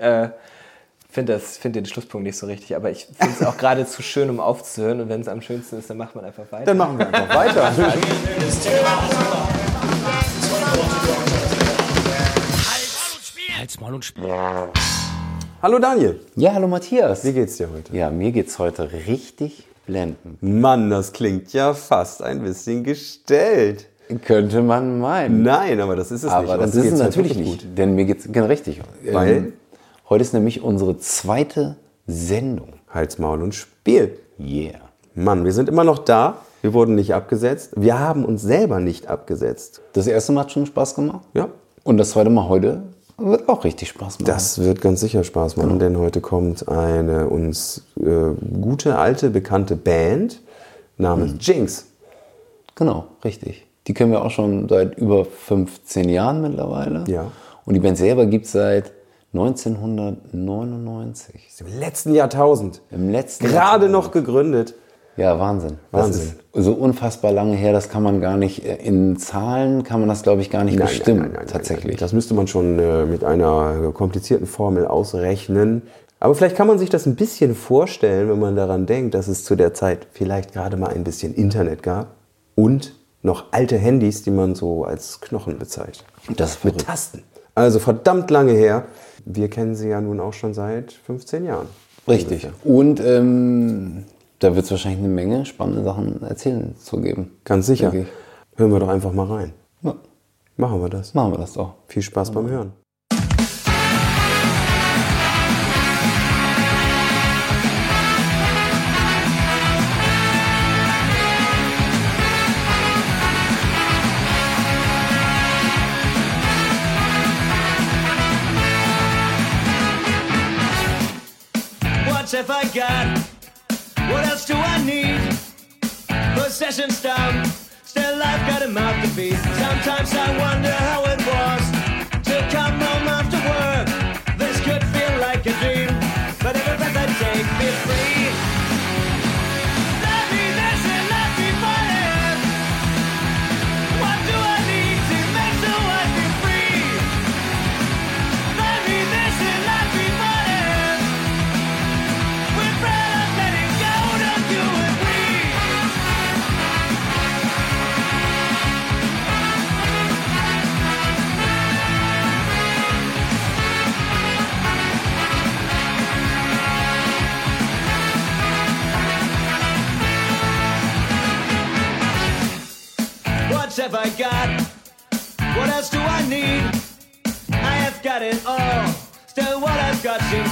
äh, finde find den Schlusspunkt nicht so richtig, aber ich finde es auch gerade zu schön, um aufzuhören. Und wenn es am schönsten ist, dann macht man einfach weiter. Dann machen wir einfach weiter. Halt's Maul und Spiel. Hallo Daniel, Ja, hallo Matthias. wie geht's dir heute? Ja, mir geht's heute richtig blendend. Mann, das klingt ja fast ein bisschen gestellt. Könnte man meinen. Nein, aber das ist es nicht. Aber das ist es halt natürlich nicht. Denn mir geht's genau richtig. Weil? Ähm, heute ist nämlich unsere zweite Sendung. Hals, Maul und Spiel. Yeah. Mann, wir sind immer noch da. Wir wurden nicht abgesetzt. Wir haben uns selber nicht abgesetzt. Das erste Mal hat schon Spaß gemacht. Ja. Und das zweite Mal heute wird auch richtig Spaß machen. Das wird ganz sicher Spaß machen, denn heute kommt eine uns äh, gute, alte, bekannte Band namens Jinx. Genau, richtig. Die kennen wir auch schon seit über 15 Jahren mittlerweile. Ja. Und die Band selber gibt es seit 1999. Im letzten Jahrtausend. Im letzten Gerade Jahrtausend. noch gegründet. Ja, Wahnsinn. Das Wahnsinn. ist so unfassbar lange her, das kann man gar nicht, äh, in Zahlen kann man das, glaube ich, gar nicht bestimmen, tatsächlich. Das müsste man schon äh, mit einer komplizierten Formel ausrechnen. Aber vielleicht kann man sich das ein bisschen vorstellen, wenn man daran denkt, dass es zu der Zeit vielleicht gerade mal ein bisschen Internet gab und noch alte Handys, die man so als Knochen bezeichnet. Das ist Mit. Tasten. Also verdammt lange her. Wir kennen sie ja nun auch schon seit 15 Jahren. Richtig. Und ähm, da wird es wahrscheinlich eine Menge spannende Sachen erzählen zu geben. Ganz sicher. Hören wir doch einfach mal rein. Ja, Machen wir das. machen wir das doch. Viel Spaß beim Hören. Possessions down, still I've got a mouth to feed. Sometimes I wonder how it Still,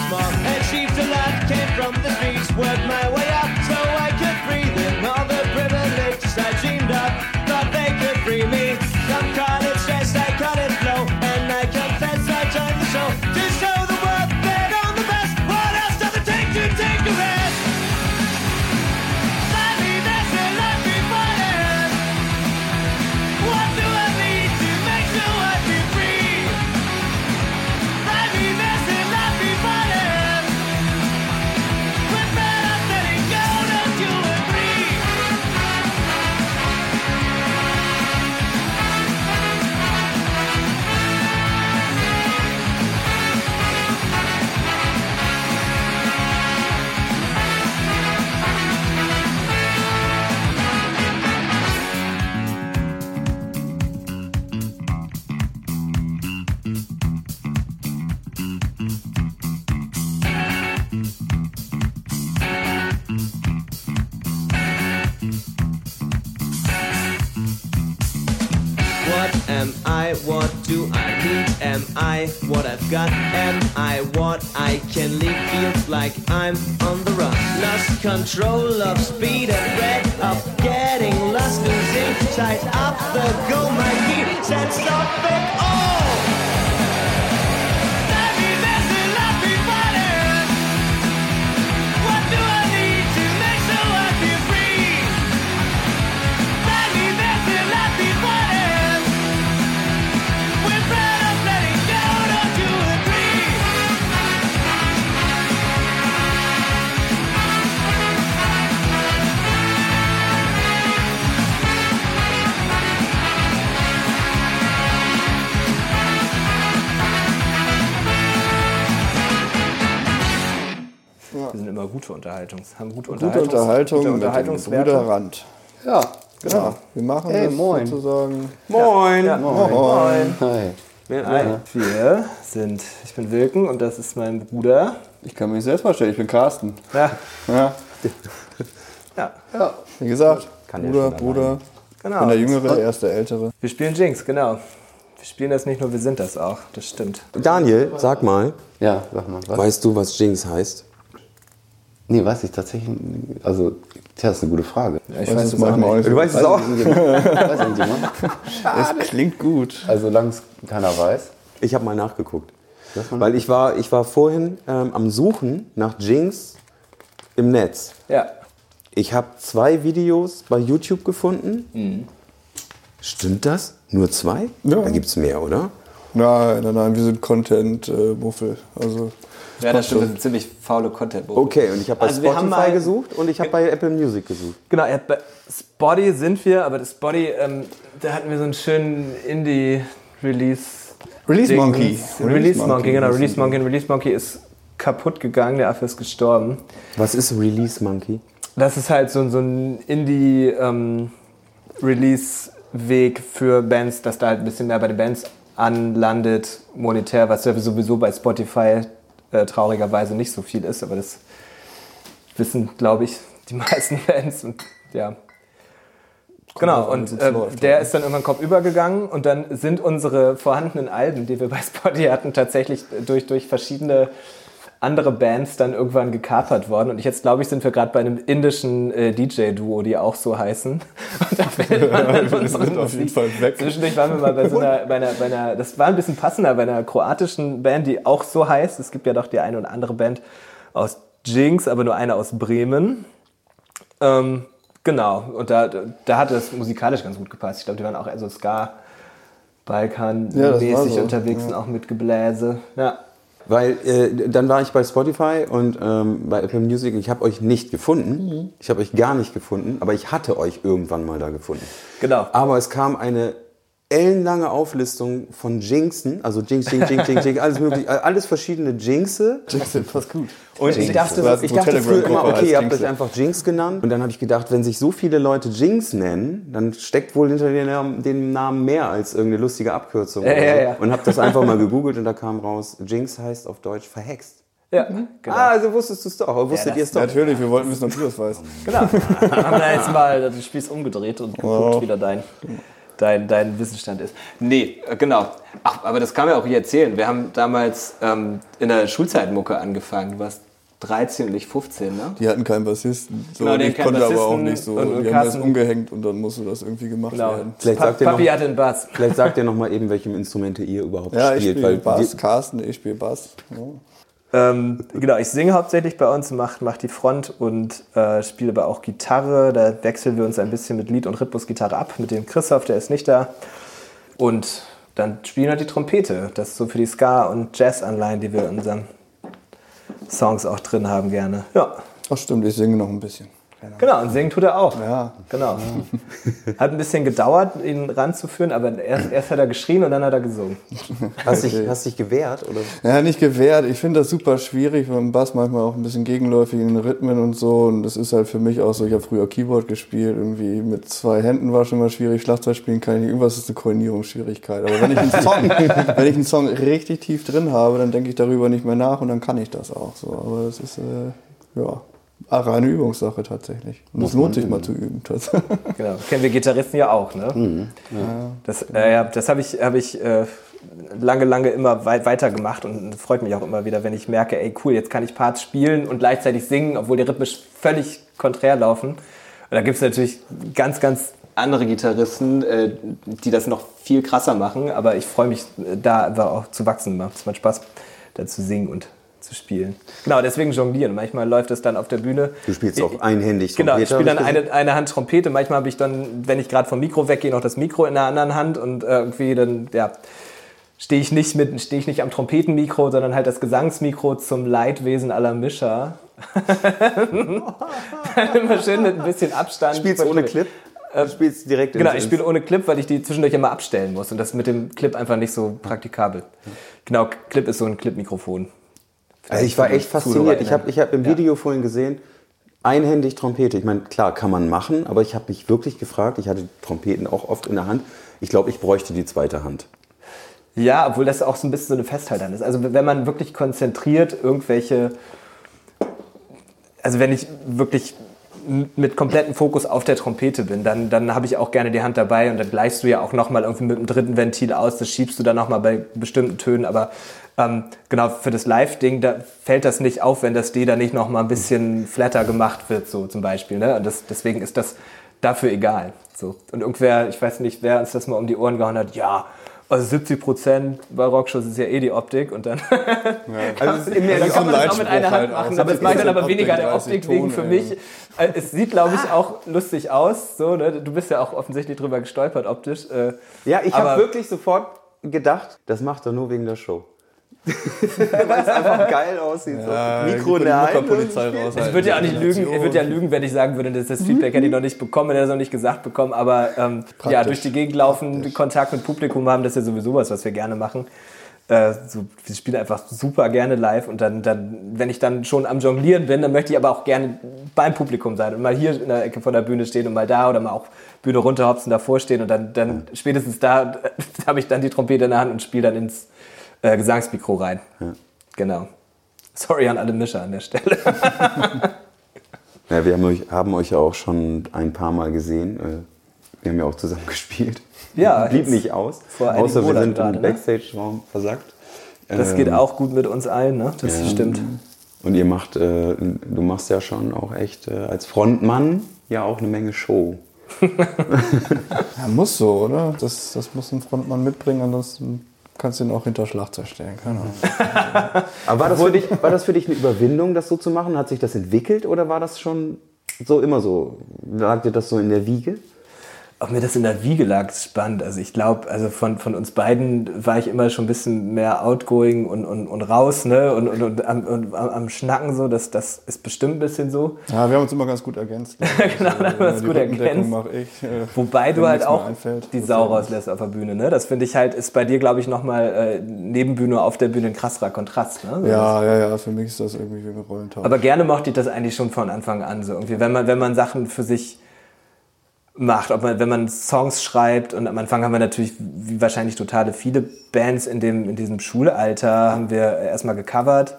Unterhaltung mit dem Unterhaltungswerte. Bruder Rand. Ja, Genau. Wir machen Hey, das moin. sozusagen. Moin! Moin. Hi. Wir, wir sind, ich bin Wilken und das ist mein Bruder. Ich kann mich selbst vorstellen, ich bin Carsten. Ja, Ja, ja wie gesagt, Kann der Bruder, Bruder. Ich genau. bin der Jüngere, er ist der Ältere. Wir spielen Jinx, genau. Wir spielen das nicht nur, wir sind das auch. Das stimmt. Daniel, sag mal, Ja, sag mal, was? weißt du, was Jinx heißt? Nee, weiß ich tatsächlich. Also, tja, das ist eine gute Frage. Ja, ich weiß es auch manchmal auch nicht. so. weißt es auch? Weiß? Es klingt gut. Also, solange es keiner weiß. Ich habe mal nachgeguckt. Weil ich war, ich war vorhin ähm, am Suchen nach Jinx im Netz. Ja, Ich habe zwei Videos bei YouTube gefunden. Stimmt das? Nur zwei? Ja. Da gibt es mehr, oder? Nein, nein, nein, wir sind Content-Muffel. also, ja das stimmt. Das sind ziemlich faule content Okay, und ich habe bei Also wir haben Spotify mal- gesucht und ich habe bei Apple Music gesucht. Genau, ja, bei Spotty sind wir, aber das Spotty, ähm, da hatten wir so einen schönen Indie-Release. Release. Monkey. Release Monkey, genau. hießen Release. Monkey. Und Release Monkey ist kaputt gegangen, der Affe ist gestorben. Was ist Release Monkey? Das ist halt so, so ein Indie-Release-Weg für Bands, dass da halt ein bisschen mehr bei den Bands anlandet, monetär, was ja sowieso bei Spotify äh, traurigerweise nicht so viel ist, aber das wissen, glaube ich, die meisten Bands. Und ja. Genau, und äh, läuft, der ja. ist dann irgendwann Kopf übergegangen und dann sind unsere vorhandenen Alben, die wir bei Spotify hatten, tatsächlich durch, durch verschiedene andere Bands dann irgendwann gekapert worden. Und jetzt, glaube ich, sind wir gerade bei einem indischen äh, DJ-Duo, die auch so heißen. Und da fällt man dann Wir unsere sind auf jeden. Fall weg. Zwischendurch waren wir mal bei so einer, bei einer, bei einer, das war ein bisschen passender, bei einer kroatischen Band, die auch so heißt. Es gibt ja doch die eine oder andere Band aus Jinx, aber nur eine aus Bremen. Ähm, genau, und da, da hat es musikalisch ganz gut gepasst. Ich glaube, die waren auch eher so Ska, Balkan-mäßig Ja, so, unterwegs und auch mit Gebläse. Ja. Weil äh, dann war ich bei Spotify und ähm, bei Apple Music. Ich habe euch nicht gefunden. Ich habe euch gar nicht gefunden, aber ich hatte euch irgendwann mal da gefunden. Genau. Aber es kam eine ellenlange Auflistung von Jinxen, also Jinx, Jinx, Jinx, Jinx, Jinx, alles mögliche, alles verschiedene Jinxe. Das ist fast gut. Und ich dachte, Das ich dachte früher immer, okay, ihr habt euch Jinxe. einfach Jinx genannt. Und dann habe ich gedacht, wenn sich so viele Leute Jinx nennen, dann steckt wohl hinter dem Namen, mehr als irgendeine lustige Abkürzung. Ja, ja, ja. Und habe das einfach mal gegoogelt und da kam raus, Jinx heißt auf Deutsch verhext. Ja, genau. Ah, also wusstest du es doch. oder Wusstet das- ihr es doch? Natürlich, wir wollten wissen, ob du das weißt. Genau. Haben wir jetzt mal das Spiel umgedreht und geguckt, Wow. wie da dein, dein, dein Wissensstand ist. Nee, äh, genau. Ach, aber das kann man auch hier erzählen. Wir haben damals ähm, in der Schulzeitmucke angefangen. Du warst 13 und ich 15, ne? Die hatten keinen Bassisten. So, Genau, ich konnte aber auch Bassisten nicht so. und- und die haben das Carsten- umgehängt und dann musste das irgendwie gemacht Genau. werden. Vielleicht Pa sagt Papi noch- hatte einen Bass. Vielleicht sagt ihr noch mal eben, welche Instrumente ihr überhaupt Ja, ich spielt. spiele weil Bass, die- Carsten, ich spiele Bass. Ja. Ähm, genau, ich singe hauptsächlich bei uns, mache mach die Front und äh, spiele aber auch Gitarre. Da wechseln wir uns ein bisschen mit Lied- und Rhythmusgitarre ab. Mit dem Christoph, der ist nicht da. Und dann spielen wir die Trompete. Das ist so für die Ska- und Jazz-Anleihen, die wir in unseren Songs auch drin haben gerne. Ja, Ach stimmt, ich singe noch ein bisschen. Genau. Und singen tut er auch. Ja. Genau. Hat ein bisschen gedauert, ihn ranzuführen, aber erst, erst hat er geschrien und dann hat er gesungen. Hast dich, hast dich gewehrt? Oder? Ja, nicht gewehrt. Ich finde das super schwierig, weil im Bass manchmal auch ein bisschen gegenläufig in den Rhythmen und so. Und das ist halt für mich auch so, ich habe früher Keyboard gespielt, irgendwie mit zwei Händen war schon mal schwierig, Schlagzeug spielen kann ich nicht. Irgendwas ist eine Koordinierungsschwierigkeit. Aber wenn ich einen Song, wenn ich einen Song richtig tief drin habe, dann denke ich darüber nicht mehr nach und dann kann ich das auch so. Aber das ist, äh, ja, reine Übungssache tatsächlich. Und es lohnt sich mal zu üben. Genau, kennen wir Gitarristen ja auch, ne? Das, äh, ja, das habe ich, hab ich äh, lange, lange immer wei weiter gemacht und es freut mich auch immer wieder, wenn ich merke, ey cool, jetzt kann ich Parts spielen und gleichzeitig singen, obwohl die rhythmisch völlig konträr laufen. Und da gibt es natürlich ganz, ganz andere Gitarristen, äh, die das noch viel krasser machen, aber ich freue mich äh, da einfach auch zu wachsen. Macht es macht Spaß, da zu singen und zu spielen. Genau, deswegen jonglieren. Manchmal läuft es dann auf der Bühne. Du spielst auch einhändig Genau, ich Trompete, spiele dann eine, eine Hand Trompete. Manchmal habe ich dann, wenn ich gerade vom Mikro weggehe, noch das Mikro in der anderen Hand und äh, irgendwie dann, ja, stehe ich nicht mit, stehe ich nicht am Trompetenmikro, sondern halt das Gesangsmikro zum Leidwesen aller Mischer. immer schön mit ein bisschen Abstand. Spielst ohne Clip? Du spielst direkt Genau, ich spiele ohne Clip, weil ich die zwischendurch immer abstellen muss und das ist mit dem Clip einfach nicht so praktikabel. Genau, Clip ist so ein Clip-Mikrofon Also ich war echt fasziniert. Ich habe ich hab im Ja. Video vorhin gesehen, einhändig Trompete. Ich meine, klar, kann man machen, aber ich habe mich wirklich gefragt, ich hatte Trompeten auch oft in der Hand. Ich glaube, ich bräuchte die zweite Hand. Ja, obwohl das auch so ein bisschen so eine Festhaltern ist. Also wenn man wirklich konzentriert irgendwelche, also wenn ich wirklich mit komplettem Fokus auf der Trompete bin, dann, dann habe ich auch gerne die Hand dabei und dann gleichst du ja auch nochmal irgendwie mit dem dritten Ventil aus, das schiebst du dann nochmal bei bestimmten Tönen, aber ähm, genau für das Live-Ding, da fällt das nicht auf, wenn das D da nicht nochmal ein bisschen flatter gemacht wird, so zum Beispiel. Ne? Und das, deswegen ist das dafür egal. So. Und irgendwer, ich weiß nicht, wer uns das mal um die Ohren gehauen hat, ja, also 70 Prozent bei Rockshows ist ja eh die Optik und dann Also in der, dann kann man das auch mit einer Hand halt machen. Aber es macht dann aber Optik, weniger der 30 Optik wegen für ey. mich. Äh, Es sieht, glaube ich, auch lustig aus. So, ne? Du bist ja auch offensichtlich drüber gestolpert optisch. Äh, ja, ich habe wirklich sofort gedacht, das macht er nur wegen der Show. Weil es einfach geil aussieht. so. Mikro in der Hand. Polizei raus. Ich würde ja auch nicht lügen, ich würde ja lügen, wenn ich sagen würde, dass das Feedback hätte ich noch nicht bekommen, hätte er es noch nicht gesagt bekommen, aber ähm, ja, durch die Gegend laufen, Kontakt mit Publikum haben, das ist ja sowieso was, was wir gerne machen. Äh, so, wir spielen einfach super gerne live und dann, dann, wenn ich dann schon am Jonglieren bin, dann möchte ich aber auch gerne beim Publikum sein und mal hier in der Ecke von der Bühne stehen und mal da oder mal auch Bühne runterhopsen, davor stehen und dann, dann spätestens da habe ich dann die Trompete in der Hand und spiele dann ins äh, Gesangsmikro rein. Genau. Sorry an alle Mischer an der Stelle. Ja, wir haben euch, haben euch ja auch schon ein paar Mal gesehen. Äh, Wir haben ja auch zusammen gespielt. Ja, Blieb nicht aus. Außer wir sind gerade, im ne? Backstage-Raum versackt. Das Ähm, geht auch gut mit uns allen, ne? Das Ja. stimmt. Und ihr macht, äh, du machst ja schon auch echt äh, als Frontmann ja auch eine Menge Show. Ja, muss so, oder? Das, das muss ein Frontmann mitbringen, ansonsten kannst du ihn auch hinter Schlagzeug stellen. Keine Ahnung. Aber war das, für dich, war das für dich eine Überwindung, das so zu machen? Hat sich das entwickelt oder war das schon so immer so? Lag dir das so in der Wiege? Ob mir das in der Wiege lag, ist spannend. Also ich glaube, also von, von uns beiden war ich immer schon ein bisschen mehr outgoing und, und, und raus, ne? Und, und, und, am, und am, Schnacken so, das, das ist bestimmt ein bisschen so. Ja, wir haben uns immer ganz gut ergänzt. Genau, da haben wir uns gut ergänzt. mache ich. äh, Wobei du halt auch einfällt. die Sau rauslässt auf der Bühne, ne? Das finde ich halt, ist bei dir, glaube ich, nochmal äh, neben Bühne auf der Bühne ein krasserer Kontrast, ne? So Ja, ja, ja, für mich ist das irgendwie wie ein Rollentausch. Aber gerne mochte ich das eigentlich schon von Anfang an so irgendwie, wenn man wenn man Sachen für sich macht, ob man wenn man Songs schreibt und am Anfang haben wir natürlich wie wahrscheinlich totale viele Bands in dem in diesem Schulalter haben wir erstmal gecovert.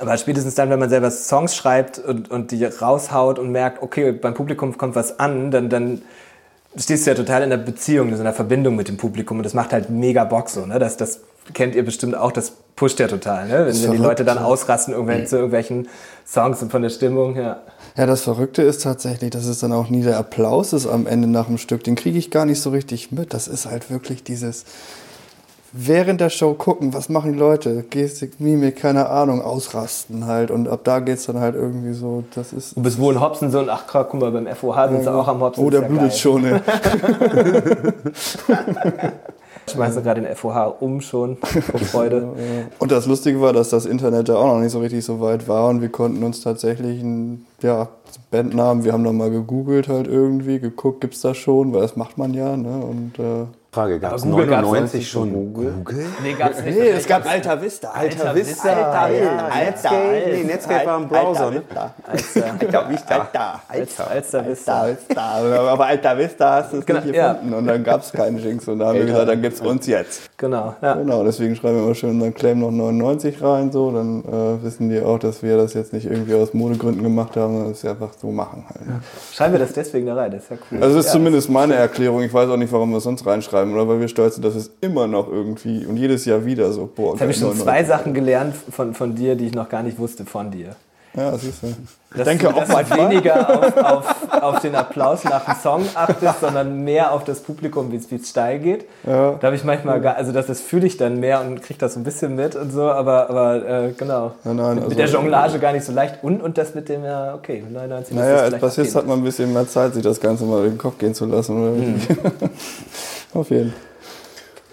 Aber spätestens dann, wenn man selber Songs schreibt und, und die raushaut und merkt, okay, beim Publikum kommt was an, dann, dann stehst du ja total in der Beziehung, in einer Verbindung mit dem Publikum und das macht halt mega Bock so, ne? Das, das kennt ihr bestimmt auch, das pusht ja total, ne? Wenn, wenn die Leute dann ja. ausrasten irgendwelchen, zu irgendwelchen Songs und von der Stimmung, ja. Ja, das Verrückte ist tatsächlich, dass es dann auch nie der Applaus ist am Ende nach dem Stück. Den kriege ich gar nicht so richtig mit. Das ist halt wirklich dieses während der Show gucken, was machen die Leute? Gestik, Mimik, keine Ahnung, ausrasten halt. Und ab da geht's dann halt irgendwie so, das ist... Du bist wohl in so und ach guck mal, beim FOH sind sie auch am Hopsen. Oh, der ja blutet schon, ey. Schmeißen gerade den FOH um schon, vor Freude. Und das Lustige war, dass das Internet ja auch noch nicht so richtig so weit war und wir konnten uns tatsächlich einen ja, Bandnamen, wir haben dann mal gegoogelt halt irgendwie, geguckt, gibt's das schon, weil das macht man ja, ne? Und äh, Frage, gab es Aber Google gab's 99 sonst schon Google? Nee, gab's nicht. nee, es gab Alta Vista. Alta Vista, Vista, ja. ja. Netscape, nee, Netscape war ein Browser, ne? Als, Alta Vista. Alta, als, als da bist Alta Vista. Aber Alta Vista hast du es Genau, nicht ja. gefunden. Und dann gab's keinen Jinx. Und da haben wir gesagt, dann gibt's uns jetzt. Genau, ja. Genau, deswegen schreiben wir immer schön unseren Claim noch 99 rein. So, dann äh, wissen die auch, dass wir das jetzt nicht irgendwie aus Modegründen gemacht haben, sondern wir einfach so machen halt. Schreiben wir das deswegen da rein, das ist ja cool. Also das ist ja, zumindest meine Erklärung. Ich weiß auch nicht, warum wir es sonst reinschreiben. Oder weil wir stolz sind, dass es immer noch irgendwie und jedes Jahr wieder so, boah, Jetzt habe ich schon 99. zwei Sachen gelernt von, von dir, die ich noch gar nicht wusste von dir. Ja, siehst du. Ich Dass denke du, auch dass du manchmal. weniger auf, auf, auf den Applaus nach dem Song achtest, sondern mehr auf das Publikum, wie es steil geht. Ja. Da habe ich manchmal, gar, also das, das fühle ich dann mehr und kriege das so ein bisschen mit und so, aber, aber äh, genau. Nein, nein, mit also- der Jonglage gar nicht so leicht und, und das mit dem, ja, okay, 99 Naja, als Bassist okay. hat man ein bisschen mehr Zeit, sich das Ganze mal in den Kopf gehen zu lassen. Mhm. Auf jeden Fall.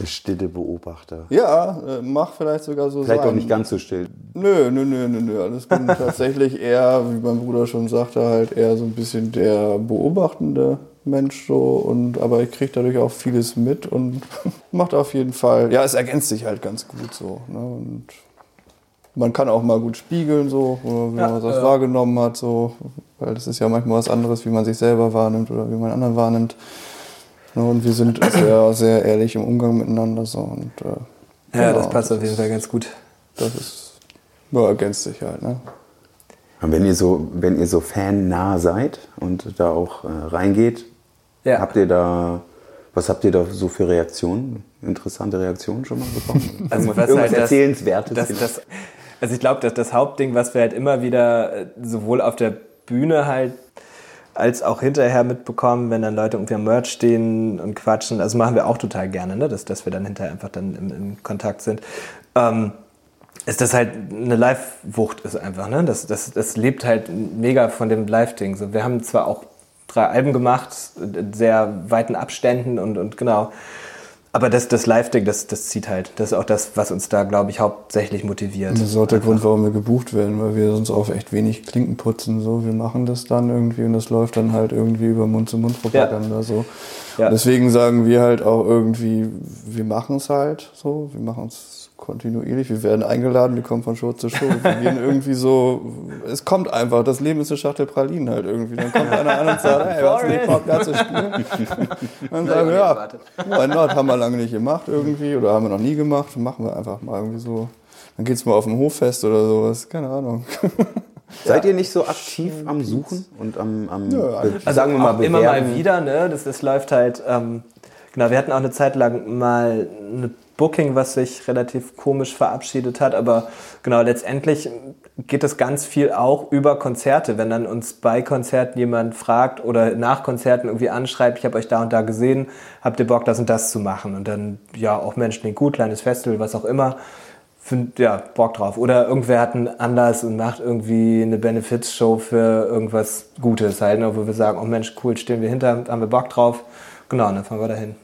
Stille Beobachter. Ja, äh, mach vielleicht sogar so Vielleicht sein. auch nicht ganz so still. Nö, nö, nö, nö, nö. Alles gut. tatsächlich eher, wie mein Bruder schon sagte, halt eher so ein bisschen der beobachtende Mensch so. Und, aber ich kriege dadurch auch vieles mit und macht auf jeden Fall, ja, es ergänzt sich halt ganz gut so. Ne? Und man kann auch mal gut spiegeln, so, oder wie Ja, man das ja. wahrgenommen hat, so, weil das ist ja manchmal was anderes, wie man sich selber wahrnimmt oder wie man anderen wahrnimmt. Ja, und wir sind sehr, sehr ehrlich im Umgang miteinander, so, und, äh, Ja, genau, das passt auf jeden Fall ganz gut. Das ist, ja, ergänzt sich halt, ne? Und wenn ihr so, wenn ihr so fannah seid und da auch äh, reingeht, Ja. habt ihr da, was habt ihr da so für Reaktionen? Interessante Reaktionen schon mal bekommen? Also Irgendwas- was irgendwas halt das- Erzählenswertes? Das, das, also ich glaube, dass das Hauptding, was wir halt immer wieder äh, sowohl auf der Bühne halt als auch hinterher mitbekommen, wenn dann Leute irgendwie am Merch stehen und quatschen. Also machen wir auch total gerne, ne? dass, dass wir dann hinterher einfach dann im, im Kontakt sind. Ähm, ist das halt eine Live-Wucht ist einfach, ne? Das, das, das lebt halt mega von dem Live-Ding. So, wir haben zwar auch drei Alben gemacht, in sehr weiten Abständen und, und genau. Aber das, das Live-Ding, das, das zieht halt. Das ist auch das, was uns da, glaube ich, hauptsächlich motiviert. Das ist auch der Grund, warum wir gebucht werden, weil wir sonst auf echt wenig Klinken putzen. So. Wir machen das dann irgendwie und das läuft dann halt irgendwie über Mund-zu-Mund-Propaganda. So. Ja. Deswegen sagen wir halt auch irgendwie, wir machen es halt so, wir machen es kontinuierlich, wir werden eingeladen, wir kommen von Show zu Show. Wir gehen irgendwie so, es kommt einfach, das Leben ist eine Schachtel Pralinen halt irgendwie. Dann kommt einer an und sagt, hey, hast du nicht Bock, da zu spielen? Dann sagen wir, ja, why not, haben wir lange nicht gemacht irgendwie oder haben wir noch nie gemacht, machen wir einfach mal irgendwie so. Dann geht's mal auf ein Hoffest oder sowas, keine Ahnung. Seid ihr nicht so aktiv am Suchen und am, am Ja, be- sagen wir mal, immer mal wieder, ne? Das, das läuft halt. Ähm, genau, wir hatten auch eine Zeit lang mal eine Booking, was sich relativ komisch verabschiedet hat, aber genau, letztendlich geht es ganz viel auch über Konzerte. Wenn dann uns bei Konzerten jemand fragt oder nach Konzerten irgendwie anschreibt, ich habe euch da und da gesehen, habt ihr Bock, das und das zu machen? Und dann, ja, auch Menschen, den gut, kleines Festival, was auch immer. Ja, Bock drauf. Oder irgendwer hat einen Anlass und macht irgendwie eine Benefits-Show für irgendwas Gutes halt, ne, wo wir sagen, oh Mensch, cool, stehen wir hinter, haben wir Bock drauf. Genau, dann fahren wir dahin.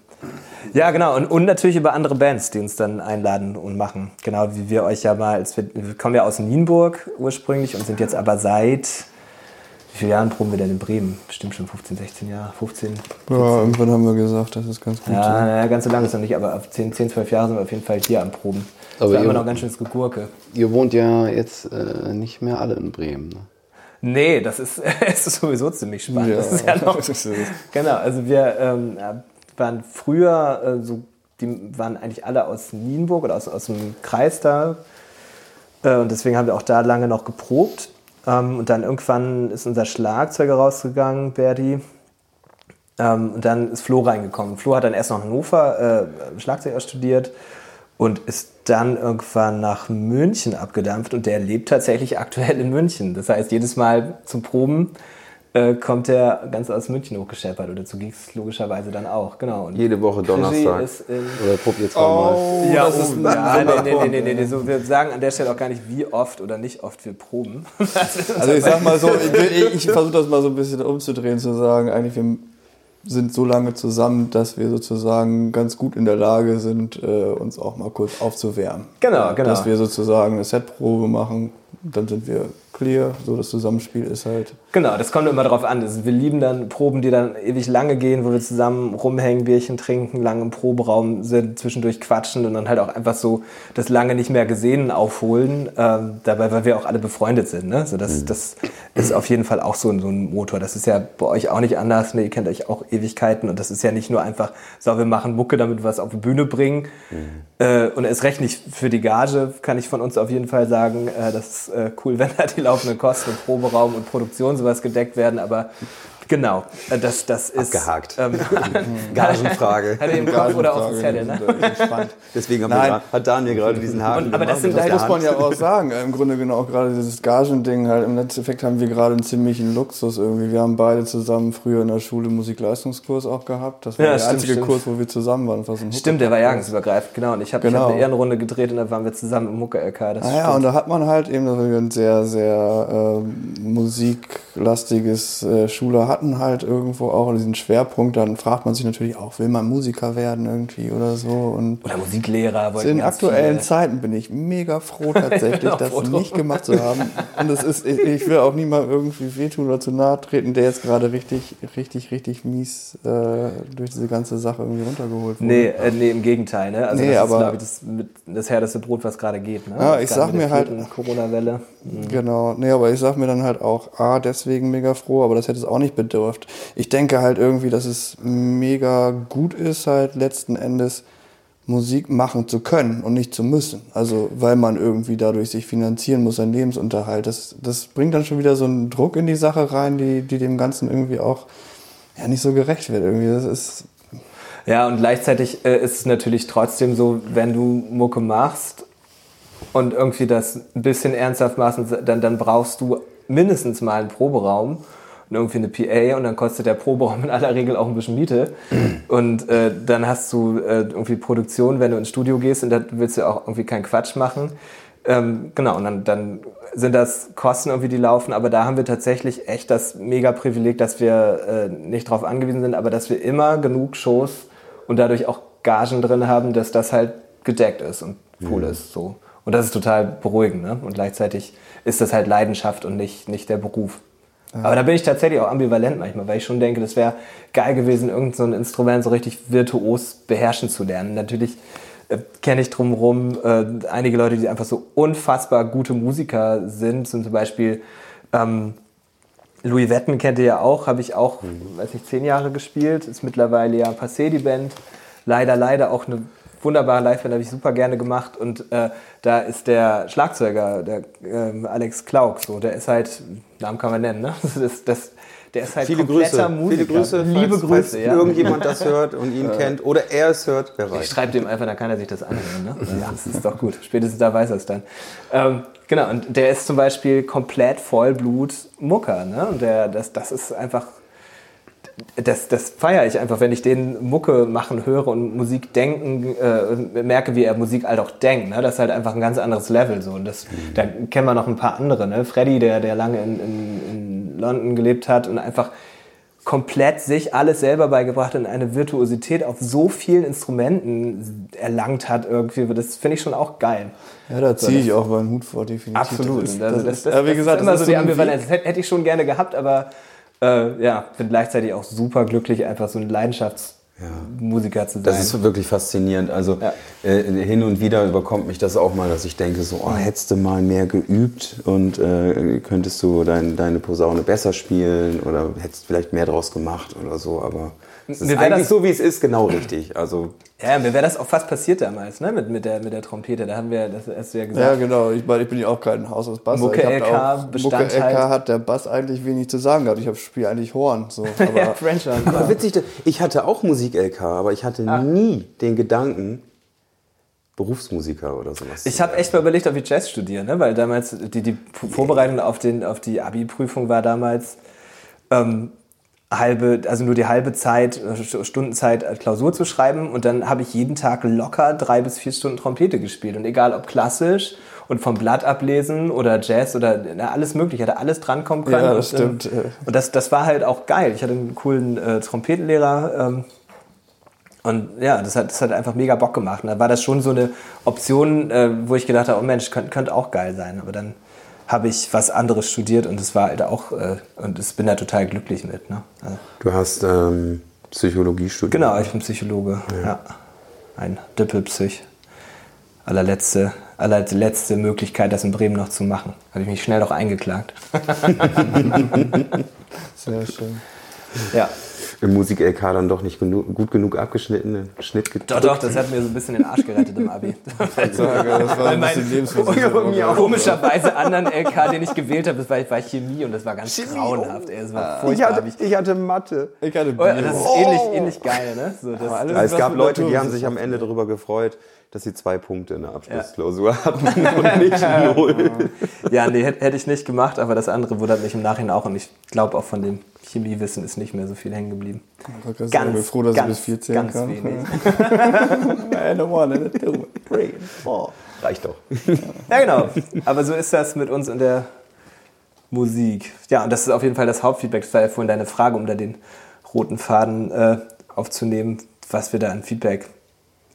Ja, genau. Und, und natürlich über andere Bands, die uns dann einladen und machen. Genau wie wir euch ja mal, als wir, wir kommen ja aus Nienburg ursprünglich und sind jetzt aber seit, wie viele Jahren proben wir denn in Bremen? Bestimmt schon 15, 16 Jahre, 15. Ja, irgendwann haben wir gesagt, das ist ganz gut. Ja, so. naja, ganz so lange ist noch nicht, aber auf 10, 10, 12 Jahre sind wir auf jeden Fall hier am Proben. Aber das war immer noch ganz schönes Gegurke. Ihr wohnt ja jetzt äh, nicht mehr alle in Bremen. Ne? Nee, das ist, es ist sowieso ziemlich spannend. Ja. Das ist ja noch, genau, also wir ähm, waren früher äh, so, die waren eigentlich alle aus Nienburg oder aus, aus dem Kreis da. Äh, und deswegen haben wir auch da lange noch geprobt. Ähm, und dann irgendwann ist unser Schlagzeuger rausgegangen, Berdi. Ähm, und dann ist Flo reingekommen. Flo hat dann erst noch in Hannover äh, Schlagzeuger studiert und ist dann irgendwann nach München abgedampft und der lebt tatsächlich aktuell in München. Das heißt, jedes Mal zum Proben äh, kommt er ganz aus München hochgescheppert oder zu Geeks logischerweise dann auch. Genau. Und Jede Woche Donnerstag. Ist in, Oder probiert? Oh, ja, das oh, ist ein ja, nee, super nee, nee, nee, nee, nee, so, wir sagen an der Stelle auch gar nicht, wie oft oder nicht oft wir proben. Also ich sag mal so, ich, ich versuche das mal so ein bisschen umzudrehen, zu sagen, eigentlich wir sind so lange zusammen, dass wir sozusagen ganz gut in der Lage sind, äh, uns auch mal kurz aufzuwärmen. Genau, genau. Dass wir sozusagen eine Setprobe machen, dann sind wir clear, so das Zusammenspiel ist halt. Genau, das kommt immer darauf an. Also wir lieben dann Proben, die dann ewig lange gehen, wo wir zusammen rumhängen, Bierchen trinken, lang im Proberaum sind, zwischendurch quatschen und dann halt auch einfach so das lange nicht mehr gesehen aufholen. Ähm, dabei, weil wir auch alle befreundet sind. Ne? So das, das ist auf jeden Fall auch so, ein- so ein Motor. Das ist ja bei euch auch nicht anders. Ne? Ihr kennt euch auch Ewigkeiten und das ist ja nicht nur einfach, so wir machen Mucke, damit wir was auf die Bühne bringen. Äh, und erst recht nicht für die Gage, kann ich von uns auf jeden Fall sagen. Äh, das ist äh, cool, wenn da die laufenden Kosten Proberaum und Produktion sowas gedeckt werden. Aber genau, äh, das, das ist. Abgehakt. Ähm, Gagenfrage. hat er im Kopf oder auf dem Zettel, ne? Deswegen haben Nein. wir, hat Daniel gerade diesen Haken Und- aber das sind Muss man ja auch sagen, im Grunde genau auch gerade dieses Gagending halt, im Endeffekt haben wir gerade einen ziemlichen Luxus irgendwie. Wir haben beide zusammen früher in der Schule Musikleistungskurs auch gehabt. Das war Ja, der stimmt, einzige stimmt. Kurs, wo wir zusammen waren. Was ein Stimmt, der war jahrgangsübergreifend, genau. Und ich habe Genau. hab eine Ehrenrunde gedreht und da waren wir zusammen im Mucke-LK. Das Ah ja, stimmt. und da hat man halt eben, dass wir ein sehr, sehr ähm, musiklastiges äh, Schule hatten hatten halt irgendwo auch diesen Schwerpunkt, dann fragt man sich natürlich auch, will man Musiker werden irgendwie oder so. Und Oder Musiklehrer. wollten in aktuellen viele. Zeiten bin ich mega froh tatsächlich, Genau, das froh nicht gemacht zu haben. Und es ist, ich, ich will auch niemandem irgendwie wehtun oder zu nahe treten, der jetzt gerade richtig, richtig, richtig mies äh, durch diese ganze Sache irgendwie runtergeholt wurde. Nee, äh, nee, im Gegenteil. Ne? Also Nee, das aber- ist, glaube ich, das, mit, das härteste Brot, was gerade geht. Ne? Ja, ich sag mir halt- Corona-Welle. Genau, nee, aber ich sag mir dann halt auch, ah, deswegen mega froh, aber das hätte es auch nicht bedurft. Ich denke halt irgendwie, dass es mega gut ist, halt letzten Endes Musik machen zu können und nicht zu müssen. Also, weil man irgendwie dadurch sich finanzieren muss, seinen Lebensunterhalt. Das, das bringt dann schon wieder so einen Druck in die Sache rein, die, die dem Ganzen irgendwie auch ja, nicht so gerecht wird. Irgendwie, das ist, Ja, und gleichzeitig äh, ist es natürlich trotzdem so, wenn du Mucke machst und irgendwie das ein bisschen ernsthaft machst, dann, dann brauchst du mindestens mal einen Proberaum und irgendwie eine PA und dann kostet der Proberaum in aller Regel auch ein bisschen Miete. Und äh, dann hast du äh, irgendwie Produktion, wenn du ins Studio gehst und da willst du auch irgendwie keinen Quatsch machen. Ähm, genau, und dann, dann sind das Kosten irgendwie, die laufen, aber da haben wir tatsächlich echt das mega Privileg, dass wir äh, nicht drauf angewiesen sind, aber dass wir immer genug Shows und dadurch auch Gagen drin haben, dass das halt gedeckt ist und cool ist. So. Und das ist total beruhigend. Ne? Und gleichzeitig ist das halt Leidenschaft und nicht, nicht der Beruf. Aber da bin ich tatsächlich auch ambivalent manchmal, weil ich schon denke, das wäre geil gewesen, irgendein so Instrument so richtig virtuos beherrschen zu lernen. Natürlich äh, kenne ich drumherum äh, einige Leute, die einfach so unfassbar gute Musiker sind. Sind zum Beispiel ähm, Louis Wetten kennt ihr ja auch, habe ich auch, weiß nicht, zehn Jahre gespielt. Ist mittlerweile ja passé, die Band. Leider, leider auch eine wunderbare Liveband, habe ich super gerne gemacht. Und äh, da ist der Schlagzeuger, der ähm, Alex Klauk, so, der ist halt, Namen kann man nennen, ne? Das, das, der ist halt Viele kompletter Grüße. Musiker. Viele Grüße. Liebe falls, Grüße, falls ja. irgendjemand das hört und ihn kennt oder er es hört, wer Ich weiß. schreibe dem einfach, dann kann er sich das anhören. Ne? Ja, das ist doch gut. Spätestens da weiß er es dann. Ähm, genau, und der ist zum Beispiel komplett Vollblut-Mucker. Ne? Und der, das, das ist einfach, das, das feiere ich einfach, wenn ich den Mucke machen höre und Musik denken, äh, merke, wie er Musik halt auch denkt. Ne? Das ist halt einfach ein ganz anderes Level. So. Und das, Da kennen wir noch ein paar andere. Ne? Freddy, der, der lange in, in, in London gelebt hat und einfach komplett sich alles selber beigebracht und eine Virtuosität auf so vielen Instrumenten erlangt hat irgendwie. Das finde ich schon auch geil. ja, da ziehe ich auch meinen Hut vor, definitiv. Absolut. Das ist, Also das, das, ist, das immer so die. Ambivalenz. Das hätte ich schon gerne gehabt, aber äh, ja, bin gleichzeitig auch super glücklich, einfach so ein Leidenschaftsmusiker zu sein. Das ist wirklich faszinierend. Also Ja. äh, hin und wieder überkommt mich das auch mal, dass ich denke, so, oh, hättest du mal mehr geübt und äh, könntest du dein, deine Posaune besser spielen oder hättest vielleicht mehr draus gemacht oder so. Aber es ist eigentlich das- so, wie es ist, genau richtig. Also ja, mir wäre das auch fast passiert damals, ne? Mit, mit, der, mit der Trompete. Da haben wir, das hast du ja gesagt. Ja, genau. Ich meine, ich bin ja auch kein Haus aus Bass. Mucke LK auch- Mucke Bestandteil. LK hat der Bass eigentlich wenig zu sagen gehabt. Ich habe spiele eigentlich Horn. So. Aber ja, French Horn. Aber witzig, ich hatte auch Musik-LK, aber ich hatte Ah. nie den Gedanken, Berufsmusiker oder sowas. Ich habe echt mal überlegt, ob ich Jazz studiere, ne? weil damals die, die Vorbereitung auf, den, auf die Abi-Prüfung war damals ähm, halbe, also nur die halbe Zeit, äh, Stundenzeit als Klausur zu schreiben und dann habe ich jeden Tag locker drei bis vier Stunden Trompete gespielt und egal ob klassisch und vom Blatt ablesen oder Jazz oder na, alles mögliche, ich hatte alles drankommen können. Ja, das und, ähm, stimmt. Und das, das war halt auch geil. Ich hatte einen coolen äh, Trompetenlehrer, ähm, und ja, das hat, das hat einfach mega Bock gemacht. Und da war das schon so eine Option, äh, wo ich gedacht habe, oh Mensch, könnte könnt auch geil sein. Aber dann habe ich was anderes studiert und es war halt auch, äh, und ich bin da total glücklich mit. Ne? Also, Du hast ähm, Psychologie studiert. genau, ich bin Psychologe. Ja. Ein Düppelpsych. Allerletzte, allerletzte Möglichkeit, das in Bremen noch zu machen. Habe ich mich schnell noch eingeklagt. sehr schön. Ja. Im Musik-LK dann doch nicht genug, gut genug abgeschnitten, den Schnitt Doch, gedrückt. doch, das hat mir so ein bisschen den Arsch gerettet im Abi. Das war ein bisschen Lebensversicherung. Ja, komischerweise anderen LK, den ich gewählt habe, das war, war Chemie und das war ganz grauenhaft. Ey, das war Ich furchtbar. hatte, Hab ich, ich hatte Mathe. Ich hatte oh, das Bio. ist ähnlich, ähnlich geil, ne? So, das, alles- Ja, es gab Leute, die haben sich am Ende darüber gefreut, dass sie zwei Punkte in der Abschlussklausur hatten und nicht null. ja, nee, hätte hätte ich nicht gemacht, aber das andere wundert mich im Nachhinein auch und ich glaube auch von dem Chemiewissen ist nicht mehr so viel hängen geblieben. Ich bin froh, dass ich bis 4 zählen ganz kann. wenig. One, and a two, three, four. Reicht doch. Ja, genau. Aber so ist das mit uns in der Musik. Ja, und das ist auf jeden Fall das Hauptfeedback. Das war ja vorhin deine Frage, um da den roten Faden äh, aufzunehmen, was wir da an Feedback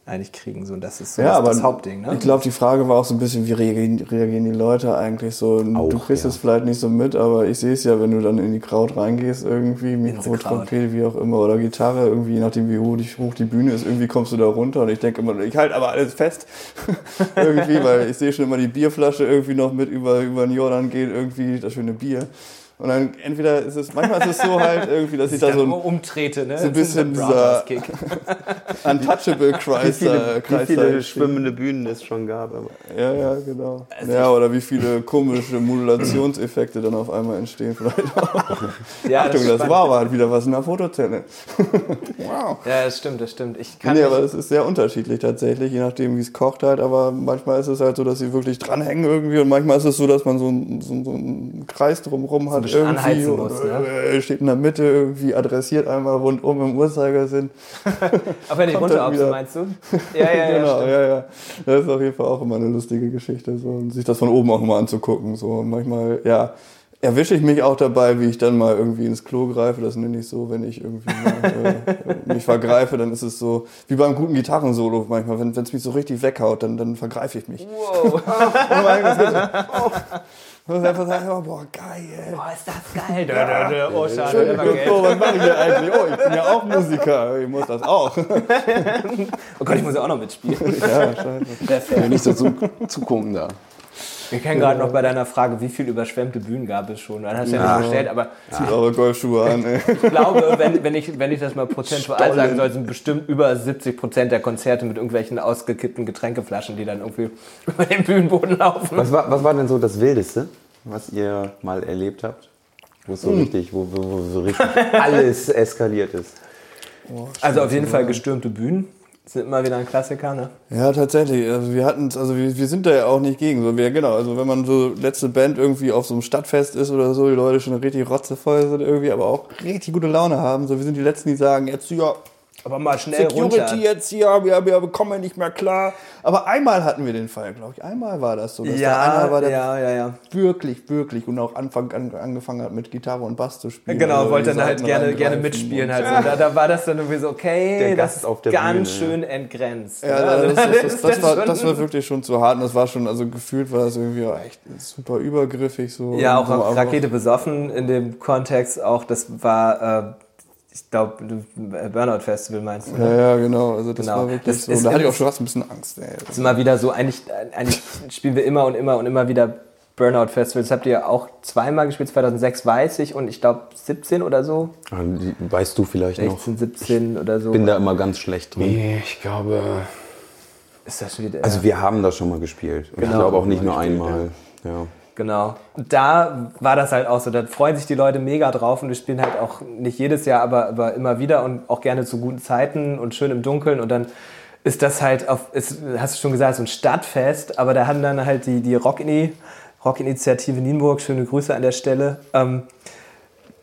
eigentlich kriegen. So, das ist so Ja, das, aber das Hauptding. Ne? ich glaube, die Frage war auch so ein bisschen, wie reagieren, reagieren die Leute eigentlich so? du Auch, kriegst ja. es vielleicht nicht so mit, aber ich sehe es ja, wenn du dann in die Kraut reingehst, irgendwie, Mikro. Trompete, wie auch immer, oder Gitarre, irgendwie, je nachdem, wie hoch die, hoch die Bühne ist, irgendwie kommst du da runter und ich denke immer, ich halte aber alles fest. irgendwie, weil ich sehe schon immer die Bierflasche irgendwie noch mit über, über den Jordan geht, irgendwie das schöne Bier. Und dann entweder ist es, manchmal ist es so halt irgendwie, dass ich da so ein umtrete, ne? so ein Das bisschen dieser- untouchable Kreis, Wie viele, äh, wie viele schwimmende Bühnen es schon gab. Aber Ja, ja, genau. Ja, oder wie viele komische Modulationseffekte dann auf einmal entstehen. Vielleicht auch. Ja, Achtung, das spannend. war aber halt wieder was in der Fotozelle. wow. Ja, das stimmt, das stimmt. Ich kann Nee, aber es ist sehr unterschiedlich tatsächlich, je nachdem, wie es kocht halt. Aber manchmal ist es halt so, dass sie wirklich dranhängen irgendwie. Und manchmal ist es so, dass man so, einen- so, so einen Kreis drumherum hat. Irgendwie anheizen muss, ne? äh, Steht in der Mitte irgendwie, adressiert einmal rundum im Uhrzeigersinn. Auch wenn ich kommt runter dann so wieder. meinst du? Ja, ja, ja. genau, ja, ja. Das ist auf jeden Fall auch immer eine lustige Geschichte, so, und sich das von oben auch mal anzugucken. So. Und manchmal, ja, erwische ich mich auch dabei, wie ich dann mal irgendwie ins Klo greife. Das nenne ich so, wenn ich irgendwie mal, äh, mich vergreife, dann ist es so, wie beim guten Gitarrensolo manchmal, wenn es mich so richtig weghaut, dann, dann vergreife ich mich. Wow. Und manchmal ist es so, oh, und einfach sagen, oh, boah, geil. Boah, ist das geil. Dö, dö, dö. Oh, schade. Geld. so, was mache ich denn eigentlich? Oh, ich bin ja auch Musiker, ich muss das auch. Oh Gott, ich muss ja auch noch mitspielen. Ja, scheiße. Perfekt. Nicht so zu, zugucken da. Wir kennen gerade noch bei deiner Frage, wie viel überschwemmte Bühnen gab es schon. Dann hast du ja nicht gestellt, aber Zieht eure Golfschuhe an, ey. ich glaube, wenn, wenn, ich, wenn ich das mal prozentual sagen soll, sind bestimmt über 70 Prozent der Konzerte mit irgendwelchen ausgekippten Getränkeflaschen, die dann irgendwie über den Bühnenboden laufen. was, war, was war denn so das Wildeste, was ihr mal erlebt habt? Wo es so Hm. richtig, wo, wo, wo so richtig alles eskaliert ist. Also auf jeden Fall gestürmte Bühnen. Sind immer wieder ein Klassiker, ne? Ja, tatsächlich. Also wir hatten, also wir, wir sind da ja auch nicht gegen. So, wir, genau, also wenn man so letzte Band irgendwie auf so einem Stadtfest ist oder so, die Leute schon richtig rotzevoll sind irgendwie, aber auch richtig gute Laune haben. So, wir sind die Letzten, die sagen, jetzt ja, Aber mal schnell Security runter. jetzt hier, wir, wir kommen nicht mehr klar. Aber einmal hatten wir den Fall, glaube ich. Einmal war das so. Dass da einer war, der ja, ja, ja. wirklich, wirklich und auch Anfang an, angefangen hat mit Gitarre und Bass zu spielen. Genau, Also wollte dann halt gerne, gerne mitspielen und- halt. So. Da, da war das dann irgendwie so, okay, Der das ist auf der ganz Bühne, schön entgrenzt. Ja, ne? das, Also das, das, ist das, war, das war wirklich schon zu hart. Und das war schon, also gefühlt war das irgendwie auch echt super übergriffig. So. Ja, auch so einfach- Rakete besoffen in dem Kontext auch, das war, äh, ich glaube, Burnout Festival meinst du, ne? Ja, ja, genau. Also das Genau. war wirklich Das so. ist Da hatte ich immer- auch schon fast ein bisschen Angst. Ey. Das ist immer wieder so, eigentlich, eigentlich spielen wir immer und immer und immer wieder Burnout Festivals. Habt ihr auch zweimal gespielt, 2006 weiß ich und ich glaube 17 oder so, die- Weißt du vielleicht noch? 16, 17 oder so. bin da immer ganz schlecht drin. Nee, ich glaube, ist das schon wieder, Also wir haben das schon mal gespielt. Und ich Genau. glaube auch nicht nur einmal. Ja. Genau. Und da war das halt auch so. Da freuen sich die Leute mega drauf und wir spielen halt auch nicht jedes Jahr, aber, aber immer wieder und auch gerne zu guten Zeiten und schön im Dunkeln. Und dann ist das halt auf, ist, hast du schon gesagt, so ein Stadtfest, aber da haben dann halt die, die Rock-Ini- Rock-Initiative Nienburg, schöne Grüße an der Stelle, ähm,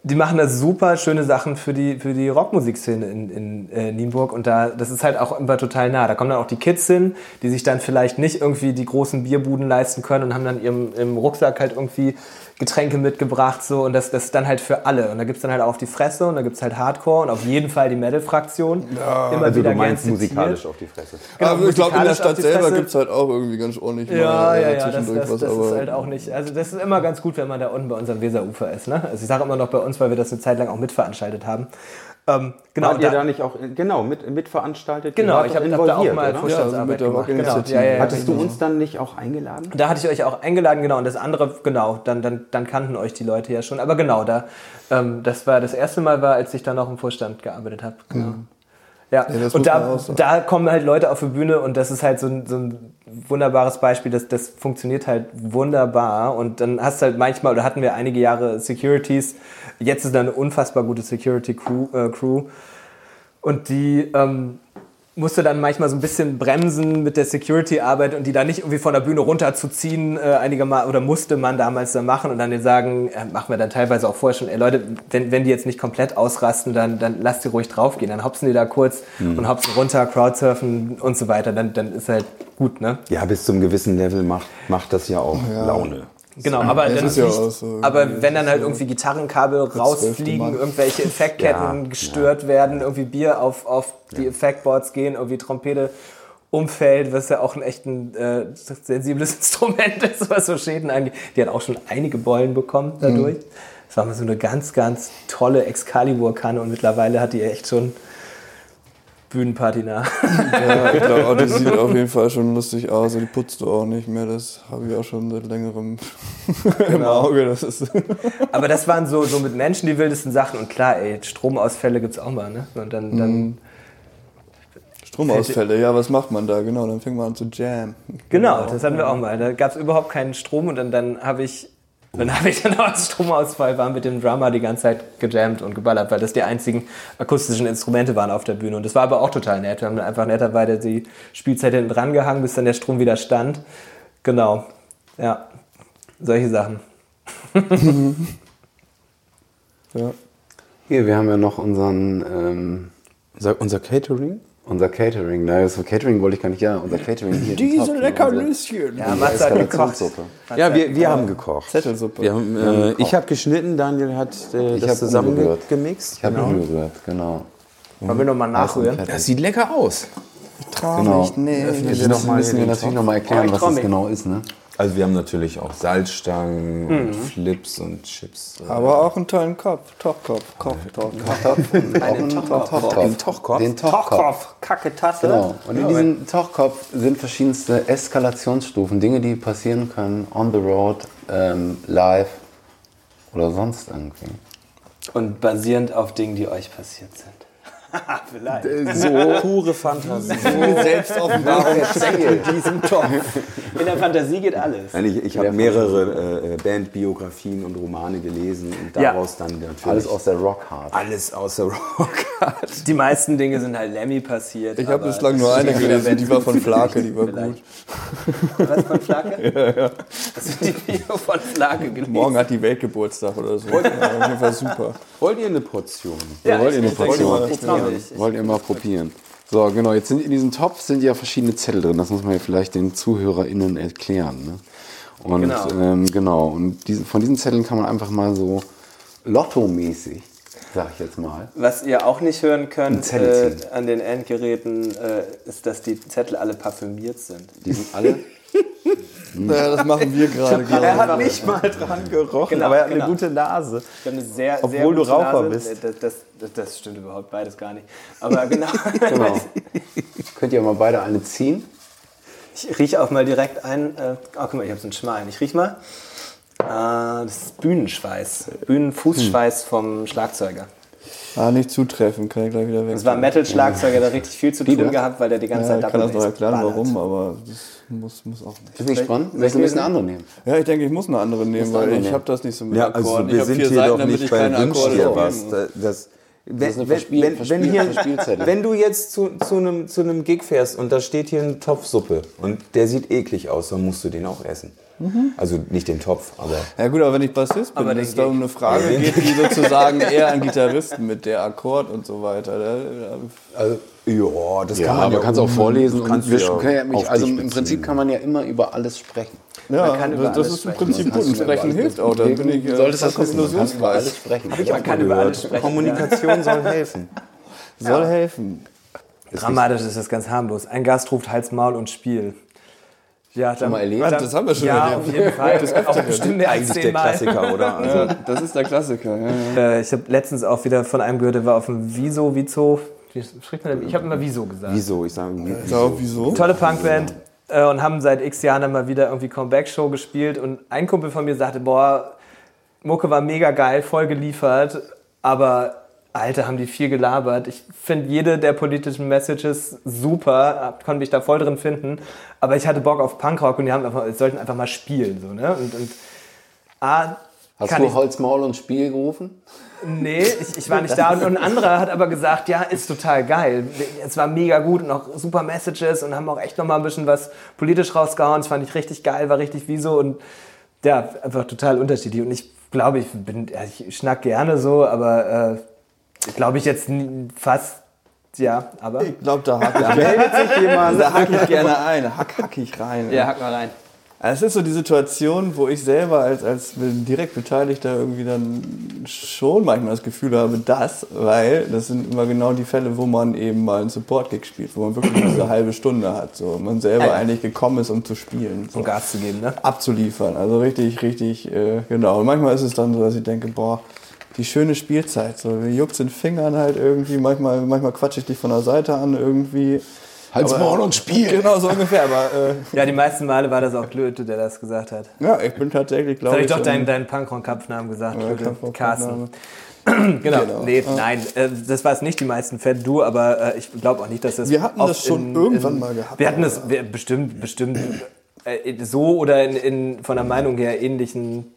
die machen da super schöne Sachen für die, für die Rockmusikszene in, in äh, Nienburg und da, das ist halt auch immer total nah. Da kommen dann auch die Kids hin, die sich dann vielleicht nicht irgendwie die großen Bierbuden leisten können und haben dann ihrem, im Rucksack halt irgendwie Getränke mitgebracht so und das, das ist dann halt für alle. Und da gibt's dann halt auch auf die Fresse und da gibt's halt Hardcore und auf jeden Fall die Metal-Fraktion. Immer Also wieder du meinst musikalisch auf die Fresse. Genau, aber ich glaube, in der Stadt selber gibt es halt auch irgendwie ganz ordentlich Ja, mal, äh, ja, ja, das, zwischendurch das, was. das aber ist halt auch nicht. Also, das ist immer ganz gut, wenn man da unten bei unserem Weserufer ist. Ne? Also, ich sage immer noch bei uns, weil wir das eine Zeit lang auch mitveranstaltet haben. Ähm, genau, Wart ihr da- da nicht auch, genau, mit, mitveranstaltet? Genau ich habe hab da auch mal oder? Vorstandsarbeit Ja, also gemacht. Genau. Ja, ja, ja, Hattest du uns dann nicht auch eingeladen? Da hatte ich euch auch eingeladen, genau. Und das andere, genau, dann, dann, dann kannten euch die Leute ja schon. Aber genau, da, ähm, das war das erste Mal war, als ich dann noch im Vorstand gearbeitet habe. Genau. Ja, Ja, und da, da kommen halt Leute auf die Bühne und das ist halt so ein, so ein wunderbares Beispiel, das, das funktioniert halt wunderbar. Und dann hast du halt manchmal, oder hatten wir einige Jahre Securities, jetzt ist da eine unfassbar gute Security-Crew äh, Crew. Und die ähm, musste dann manchmal so ein bisschen bremsen mit der Security-Arbeit und die dann nicht irgendwie von der Bühne runterzuziehen, äh, einigermaßen, oder musste man damals dann machen und dann denen sagen, äh, machen wir dann teilweise auch vorher schon, ey Leute, wenn, wenn die jetzt nicht komplett ausrasten, dann, dann lasst die ruhig draufgehen, dann hopsen die da kurz und hopsen runter, Crowdsurfen und so weiter, dann, dann ist halt gut, ne? Ja, bis zum gewissen Level macht, macht das ja auch Laune. Genau, aber, dann ja so. aber wenn dann halt irgendwie Gitarrenkabel rausfliegen, irgendwelche Effektketten Ja, gestört werden, irgendwie Bier auf, auf die Effektboards gehen, irgendwie Trompete umfällt, was ja auch ein echt ein äh, sensibles Instrument ist, was so Schäden angeht. Die hat auch schon einige Beulen bekommen dadurch. Das war mal so eine ganz, ganz tolle Excalibur-Kanne und mittlerweile hat die echt schon Bühnenpatina. Ja, ich glaube, die sieht auf jeden Fall schon lustig aus. Und die putzt du auch nicht mehr. Das habe ich auch schon seit längerem im Auge. Das ist Aber das waren so, so mit Menschen die wildesten Sachen. Und klar, ey, Stromausfälle gibt's auch mal, ne? Und dann, dann Stromausfälle. Ja, was macht man da? Genau, dann fängt man an zu jam. Genau, das hatten wir auch mal. Da gab es überhaupt keinen Strom und dann, dann habe ich, dann habe ich dann als Stromausfall war mit dem Drummer die ganze Zeit gejammt und geballert, weil das die einzigen akustischen Instrumente waren auf der Bühne. Und das war aber auch total nett. Wir haben dann einfach netterweise die Spielzeit hinten dran gehangen, bis dann der Strom wieder stand. Genau. Ja. Solche Sachen. Ja. Hier, wir haben ja noch unseren, ähm, Unser, unser Catering? Unser Catering. Nein, das Catering wollte ich gar nicht, ja, unser Catering hier. Diese Topf, Leckerlüschen. Ja, Matze hat gekocht. Ja, wir, wir haben gekocht. Zettelsuppe. Wir haben, äh, ich habe geschnitten, Daniel hat äh, Ich das hab zusammen umgerührt. gemixt. Ich habe umgerührt, genau. Wollen wir nochmal nachrühren? Das sieht lecker aus. Genau. Nicht, nee. Jetzt Sie noch mal müssen wir natürlich nochmal erklären, Oh, ich was das mich. genau ist, ne? Also wir haben natürlich auch Salzstangen und Flips und Chips. Aber auch einen tollen Kopf. Tochkopf. Koch, Toch, Einen Tochkopf. Den Tochkopf? Den Tochkopf. Kacke Tasse. Genau. Und in diesem Tochkopf sind verschiedenste Eskalationsstufen, Dinge, die passieren können, on the road, ähm, live oder sonst irgendwie. Und basierend auf Dingen, die euch passiert sind. Vielleicht. So pure Fantasie. Selbstoffenbarung. in diesem Topf. In der Fantasie geht alles. Nein, ich ich habe mehrere äh, Bandbiografien und Romane gelesen und Ja. daraus dann natürlich Alles aus der Rockhard. alles außer Rock. Die meisten Dinge sind halt Lemmy passiert. Ich habe bislang nur eine gelesen, Band die war von Flake, die war vielleicht. gut. Was von Flake? Ja, ja. Das sind die Video von Flake gelesen. Morgen hat die Welt Geburtstag oder so. Ja, auf jeden Fall super. Wollt ihr eine Portion? Ja, wollt ihr eine ich denke Portion? Mal, Ich mich. Wollt ihr mal probieren? So, genau, jetzt sind in diesem Topf sind ja verschiedene Zettel drin. Das muss man ja vielleicht den ZuhörerInnen erklären. Ne? Und Genau. ähm, genau. Und diese, von diesen Zetteln kann man einfach mal so Lotto-mäßig, sag ich jetzt mal. Was ihr auch nicht hören könnt äh, an den Endgeräten, äh, ist, dass die Zettel alle parfümiert sind. Die sind alle. Naja, das machen wir gerade. Er hat nicht mal dran gerochen, Genau, aber er hat genau. eine gute Nase. Ich habe eine sehr, Obwohl sehr du gute Raucher Nase. bist. Das, das, das, das stimmt überhaupt beides gar nicht. Aber genau. genau. Könnt ihr mal beide eine ziehen? Ich rieche auch mal direkt ein. Äh, oh, guck mal, ich habe so einen Schmalen. Ich rieche mal. Äh, das ist Bühnenschweiß. Bühnenfußschweiß vom Schlagzeuger. Ah, nicht zutreffen, kann ich gleich wieder weg. Das war ein Metal-Schlagzeuger, der richtig viel zu tun gehabt, weil der die ganze ja, Zeit ich kann das noch erklären, warum, aber das muss, muss auch nicht. Das bin ich spannend. Willst du ein bisschen andere nehmen? Ja, ich denke, ich muss eine andere nehmen, eine weil ich habe das nicht so mit Ja, also Akkorden. wir ich sind hier Seiten, doch nicht ich bei keine Wünsch dir was. muss. Das, das, wenn, ist eine wenn, Verspiel- wenn, wenn, Verspiel- hier, wenn du jetzt zu, zu, einem, zu einem Gig fährst und da steht hier eine Topfsuppe und der sieht eklig aus, dann musst du den auch essen. Also nicht den Topf, aber Ja gut, aber wenn ich Bassist bin, wenn es da um eine Frage geht, die sozusagen eher an Gitarristen mit der Akkord und so weiter. Also, ja, das Ja, kann man aber ja kannst auch vorlesen. kannst Und du ja ja mich, also im beziehen. Prinzip kann man ja immer über alles sprechen. ja, kann über das, ist im. Prinzip Man gut. kann Und sprechen über hilft auch. Da alles- bin ich äh, solltest das wissen. Man kann über alles sprechen. Ich auch kann über alles sprechen. Kommunikation soll helfen. Soll helfen. Dramatisch ist das ganz harmlos. Ein Gast ruft Hals, Maul und Spiel. Ja, dann, mal erlebt? dann- Das haben wir schon ja, erlebt. auf jeden Fall. Das auch bestimmt mehr als Eigentlich der. Klassiker, oder? Also, Ja, das ist der Klassiker. Ja, ja. Äh, ich habe letztens auch wieder von einem gehört, der war auf dem Wieso, Vizo. Wie spricht man denn? Ich habe immer Wieso gesagt. wieso? Ich sage, wie, So, wieso? Tolle Punkband äh, und haben seit x Jahren dann mal wieder irgendwie Comeback-Show gespielt und ein Kumpel von mir sagte, boah, Mucke war mega geil, voll geliefert, aber Alter, haben die viel gelabert. Ich finde jede der politischen Messages super, konnte mich da voll drin finden, aber ich hatte Bock auf Punkrock und die haben einfach, sollten einfach mal spielen. So, ne? Und, und A, Hast du ich, Holz, Maul und Spiel gerufen? Nee, ich, ich war nicht da. Und, ein anderer hat aber gesagt, ja, ist total geil. Es war mega gut und auch super Messages und haben auch echt nochmal ein bisschen was politisch rausgehauen. Das fand ich richtig geil, war richtig wie so und ja, einfach total unterschiedlich. Und ich glaube, ich bin, ja, ich schnack gerne so, aber äh, glaube ich jetzt fast, ja, aber. Ich glaube, da hacke ich, meldet sich jemand. Da hacke ich gerne ein. Hack, hack ich rein. Ja, hack mal rein. Also Es ist so die Situation, wo ich selber als, als direkt Beteiligter irgendwie dann schon manchmal das Gefühl habe, das, weil das sind immer genau die Fälle, wo man eben mal einen Support-Gig spielt, wo man wirklich diese halbe Stunde hat, so man selber eigentlich gekommen ist, um zu spielen. So Um Gas zu geben, ne? abzuliefern. Also richtig, richtig, äh, genau. Und manchmal ist es dann so, dass ich denke, boah, die schöne Spielzeit. So, mir juckt in den Fingern halt irgendwie. Manchmal, manchmal quatsche ich dich von der Seite an irgendwie. Halt's Maul und spiel! Genau, so ungefähr. Aber äh, Ja, die meisten Male war das auch Klöte, der das gesagt hat. ja, ich bin tatsächlich, glaube ich, ich doch deinen, ähm, deinen Punkrock-Kampfnamen gesagt, Ja, Carsten. Genau. Genau. Nee, nein, äh, das war es nicht die meisten Fälle, du, aber äh, ich glaube auch nicht, dass das. Wir hatten das schon irgendwann mal gehabt, Wir hatten das wir, bestimmt, bestimmt äh, so oder in, in, von der Meinung her ähnlichen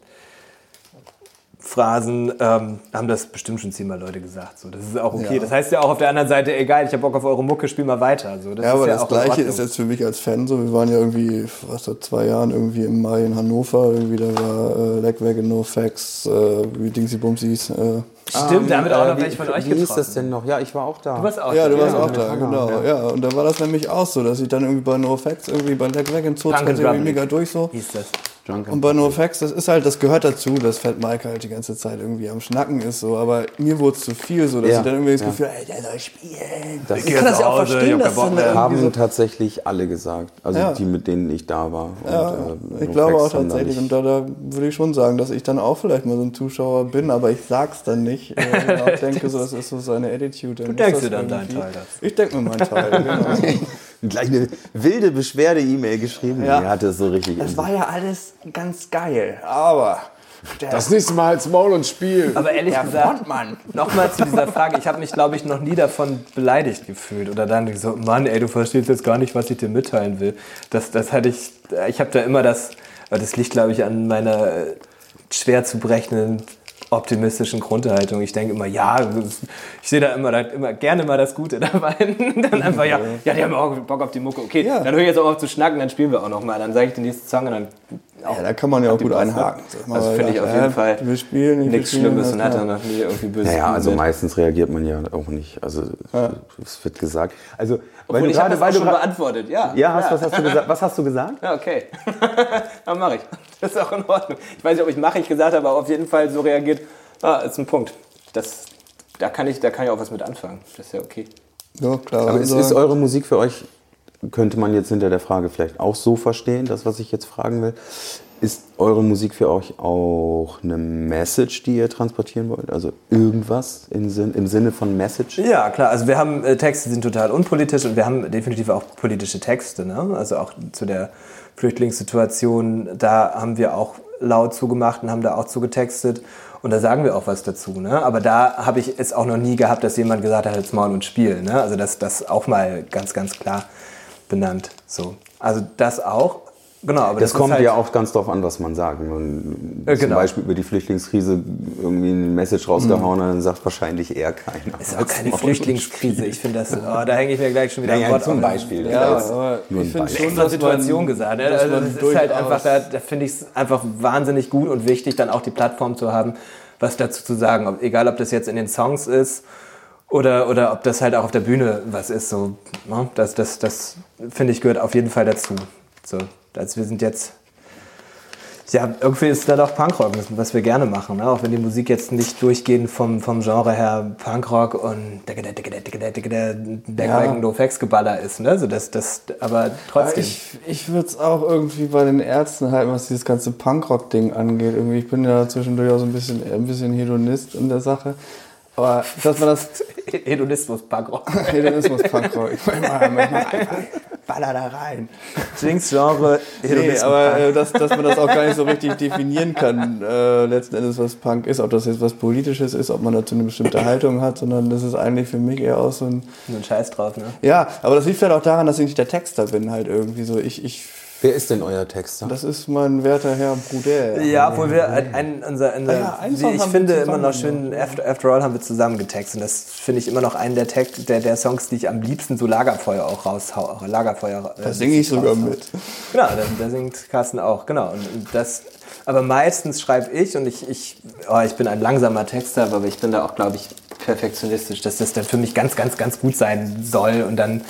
Phrasen ähm, haben das bestimmt schon zehnmal Leute gesagt. So, das ist auch okay. Ja. Das heißt ja auch auf der anderen Seite, egal, ich habe Bock auf eure Mucke, spiel mal weiter. So, das Ja, ist aber ja das Gleiche ist jetzt für mich als Fan so. Wir waren ja irgendwie, was vor zwei Jahren irgendwie im Mai in Hannover. Irgendwie da war äh, Legwagon, No Facts, äh, wie Dingsy Bumsies. Äh. Stimmt, da haben wir auch noch welche von euch Wie hieß getroffen. das denn noch? Ja, ich war auch da. Du warst auch Ja, du da, warst genau. auch da, genau. Ja. und da war das nämlich auch so, dass ich dann irgendwie bei No Facts, irgendwie bei Legwagon zog and irgendwie mega durch so. Hieß das. Und bei NoFX, das ist halt, das gehört dazu, dass Fat Mike halt die ganze Zeit irgendwie am Schnacken ist, so. Aber mir wurde es zu viel, so, dass Ja, ich dann irgendwie das ja. Gefühl, ey, der soll spielen. Das ich kann das ja auch ich verstehen, hab dass dann irgendwie haben so, tatsächlich alle gesagt. Also Ja. die, mit denen ich da war. Und, ja, äh, ich glaube auch da tatsächlich. Und da, da würde ich schon sagen, dass ich dann auch vielleicht mal so ein Zuschauer bin, aber ich sag's dann nicht. Äh, auch denke, so, das ist so seine Attitude. Du denkst dir dann deinen Teil dazu. Ich denke mir meinen Teil, genau. Gleich eine wilde Beschwerde-E-Mail geschrieben. Ja. Die hatte es so richtig. Das war ja alles ganz geil, aber... Der Das nächste Mal halt's Maul und spiel! Aber ehrlich der gesagt. Nochmal zu dieser Frage. Ich habe mich, glaube ich, noch nie davon beleidigt gefühlt. Oder dann so, Mann, ey, du verstehst jetzt gar nicht, was ich dir mitteilen will. Das, das hatte ich, ich habe da immer das, das liegt, glaube ich, an meiner äh, schwer zu brechenden optimistischen Grundhaltung. Ich denke immer, ja, ich sehe da immer, da immer gerne mal das Gute dabei. dann einfach, ja, ja, die haben auch Bock auf die Mucke. Okay, Ja. dann höre ich jetzt auch auf zu schnacken, dann spielen wir auch noch mal. Dann sage ich den nächsten Song und dann Ja, da kann man ja auch gut einhaken. Sag mal, Also finde ich auf jeden Fall Wir spielen nichts spielen Schlimmes das, und hat dann noch nie irgendwie böse Naja, also mit. meistens reagiert man ja auch nicht. Also es wird gesagt. Also weil Obwohl, du ich habe gerade, das weil du schon beantwortet, ja. ja, hast, was hast du gesagt? Was hast du gesagt? Ja, okay. Dann mache ich. Das ist auch in Ordnung. Ich weiß nicht, ob ich mache ich gesagt habe, aber auf jeden Fall so reagiert. Ah, ist ein Punkt. Das, da, kann ich, da kann ich auch was mit anfangen. Das ist ja okay. Ja, klar. Aber ist, also- ist eure Musik für euch, könnte man jetzt hinter der Frage vielleicht auch so verstehen, das, was ich jetzt fragen will, ist eure Musik für euch auch eine Message, die ihr transportieren wollt? Also irgendwas im, Sinn, im Sinne von Message? Ja, klar. Also wir haben äh, Texte, die sind total unpolitisch und wir haben definitiv auch politische Texte. Ne? Also auch zu der Flüchtlingssituation, da haben wir auch laut zugemacht und haben da auch zugetextet. Und da sagen wir auch was dazu. Ne? Aber da habe ich es auch noch nie gehabt, dass jemand gesagt hat, jetzt Maul und Spiel. Ne? Also das, das auch mal ganz, ganz klar benannt. So. Also das auch. Genau, aber Das, das, kommt halt, ja auch ganz drauf an, was man sagt. Wenn man Äh, zum genau. Beispiel über die Flüchtlingskrise irgendwie eine Message rausgehauen hat, dann sagt wahrscheinlich eher keiner. Ist auch keine Flüchtlingskrise. Ich finde das, oh, da hänge ich mir gleich schon wieder Naja, ein Wort zum. Beispiel. Ja, Das ist aber nur ein ich finde Beispiel. schon, dass Situation man, gesagt. Ne? dass Also das ist halt einfach, da, da finde ich es einfach wahnsinnig gut und wichtig, dann auch die Plattform zu haben, was dazu zu sagen. Egal, ob das jetzt in den Songs ist oder, oder ob das halt auch auf der Bühne was ist. So, ne? Das, das, das finde ich gehört auf jeden Fall dazu. So, also wir sind jetzt. Ja, irgendwie ist da doch Punkrock, was wir gerne machen. Ne? Auch wenn die Musik jetzt nicht durchgehend vom, vom Genre her Punkrock und der Ja. ja. facts geballer ist. Ne? So das, das, aber trotzdem. Ich, ich würde es auch irgendwie bei den Ärzten halten, was dieses ganze Punkrock-Ding angeht. Irgendwie, ich bin ja zwischendurch auch so ein bisschen, ein bisschen Hedonist in der Sache. Aber dass man das Hedonismus Punkrock. Hedonismus Punkrock, ich meine mal, manchmal einfach baller da rein. Jinx-Genre, Nee, Hedonismus aber äh, dass, dass man das auch gar nicht so richtig definieren kann, äh, letzten Endes, was Punk ist, ob das jetzt was Politisches ist, ob man dazu eine bestimmte Haltung hat, sondern das ist eigentlich für mich eher auch so ein. Nur ein Scheiß drauf, ne? Ja, aber das liegt vielleicht auch daran, dass ich nicht der Texter bin, halt irgendwie so. Ich, ich, Wer ist denn euer Texter? das ist mein werter Herr Bruder. Ja, obwohl wir ein, ein, unser, unser, Ah ja, Song ich finde immer noch schön, after, after All haben wir zusammen getextet. Und das finde ich immer noch einen der, Text, der, der Songs, die ich am liebsten so Lagerfeuer auch raushau. Lagerfeuer. äh, Da singe ich sogar raushau. mit. Genau, da, da singt Carsten auch, genau. Und, und das, aber meistens schreibe ich und ich, ich, oh, ich bin ein langsamer Texter, aber ich bin da auch, glaube ich, perfektionistisch, dass das dann für mich ganz, ganz, ganz gut sein soll und dann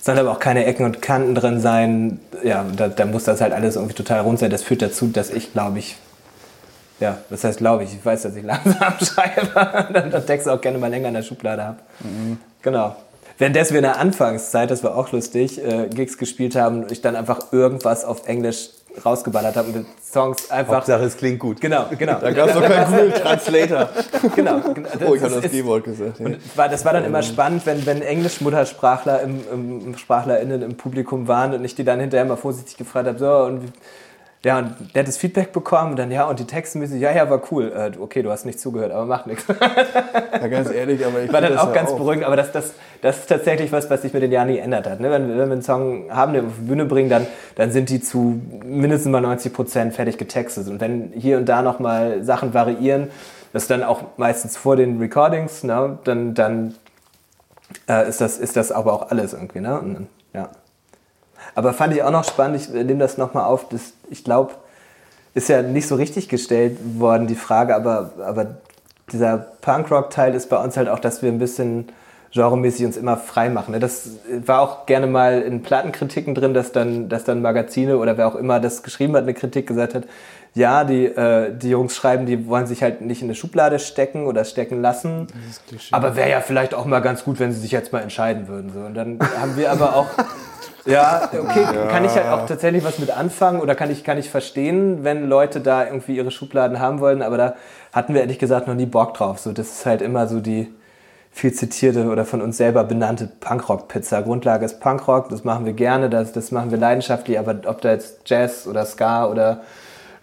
sollen aber auch keine Ecken und Kanten drin sein. Ja, da, da muss das halt alles irgendwie total rund sein. Das führt dazu, dass ich, glaube ich, ja, das heißt, glaube ich, ich weiß, dass ich langsam schreibe, dann den Text auch gerne mal länger in der Schublade habe. Genau. Währenddessen wir in der Anfangszeit, das war auch lustig, äh, Gigs gespielt haben und ich dann einfach irgendwas auf Englisch rausgeballert habe und die Songs einfach. Hauptsache, es klingt gut. Genau, genau. Da gab es doch keinen Google Translator. genau, genau. Oh, ich habe das G-Wort gesagt. Und war, das war dann immer spannend, wenn, wenn Englisch-Muttersprachler im, im, SprachlerInnen im Publikum waren und ich die dann hinterher mal vorsichtig gefragt habe, so, und wie, ja, und der hat das Feedback bekommen und dann, ja, und die Textmäßig, ja, ja, war cool. Äh, okay, du hast nicht zugehört, aber macht nichts. ja, ganz ehrlich, aber ich War dann auch ganz beruhigend, aber das, das, das ist tatsächlich was, was sich mit den Jahren nie geändert hat. Ne? Wenn, wenn wir einen Song haben, den wir auf die Bühne bringen, dann, dann sind die zu mindestens mal 90 Prozent fertig getextet. Und wenn hier und da nochmal Sachen variieren, das ist dann auch meistens vor den Recordings, ne? dann, dann äh, ist, das, ist das aber auch alles irgendwie. Ne? Und, ja. Aber fand ich auch noch spannend, ich nehme das nochmal auf, das, ich glaube, ist ja nicht so richtig gestellt worden, die Frage, aber, aber dieser Punkrock-Teil ist bei uns halt auch, dass wir ein bisschen genremäßig uns immer frei machen. ne? Das war auch gerne mal in Plattenkritiken drin, dass dann, dass dann Magazine oder wer auch immer das geschrieben hat, eine Kritik gesagt hat, ja, die, äh, die Jungs schreiben, die wollen sich halt nicht in eine Schublade stecken oder stecken lassen. Aber wäre ja vielleicht auch mal ganz gut, wenn sie sich jetzt mal entscheiden würden. So. Und dann haben wir aber auch ja, okay, kann ich halt auch tatsächlich was mit anfangen oder kann ich, kann ich verstehen, wenn Leute da irgendwie ihre Schubladen haben wollen, aber da hatten wir ehrlich gesagt noch nie Bock drauf. So, das ist halt immer so die viel zitierte oder von uns selber benannte Punkrock-Pizza. Grundlage ist Punkrock, das machen wir gerne, das, das machen wir leidenschaftlich, aber ob da jetzt Jazz oder Ska oder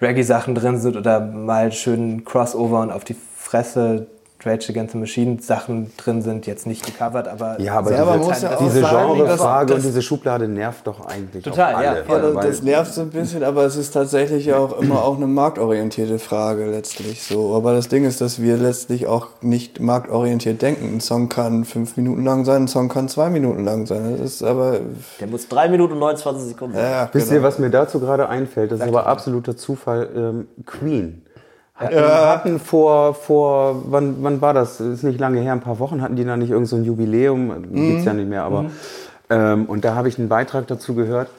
Reggae-Sachen drin sind oder mal schön Crossover und auf die Fresse Rage Against the Machine Sachen drin sind, jetzt nicht gecovert, aber Ja, aber Selber diese, muss ja diese Genrefrage und diese Schublade nervt doch eigentlich Total, auch ja, alle. voll. Ja, weil- das nervt so ein bisschen, aber es ist tatsächlich auch immer auch eine marktorientierte Frage letztlich so. Aber das Ding ist, dass wir letztlich auch nicht marktorientiert denken. Ein Song kann fünf Minuten lang sein, ein Song kann zwei Minuten lang sein. Das ist aber Der muss 3 Minuten und 29 Sekunden sein. ja, Wisst genau. ihr, was mir dazu gerade einfällt? Das ist aber absoluter Zufall. Ähm, Queen. Hatten, hatten vor, vor wann, wann war das? Ist nicht lange her, ein paar Wochen hatten die da nicht irgend so ein Jubiläum, gibt's ja nicht mehr, aber ähm, und da habe ich einen Beitrag dazu gehört,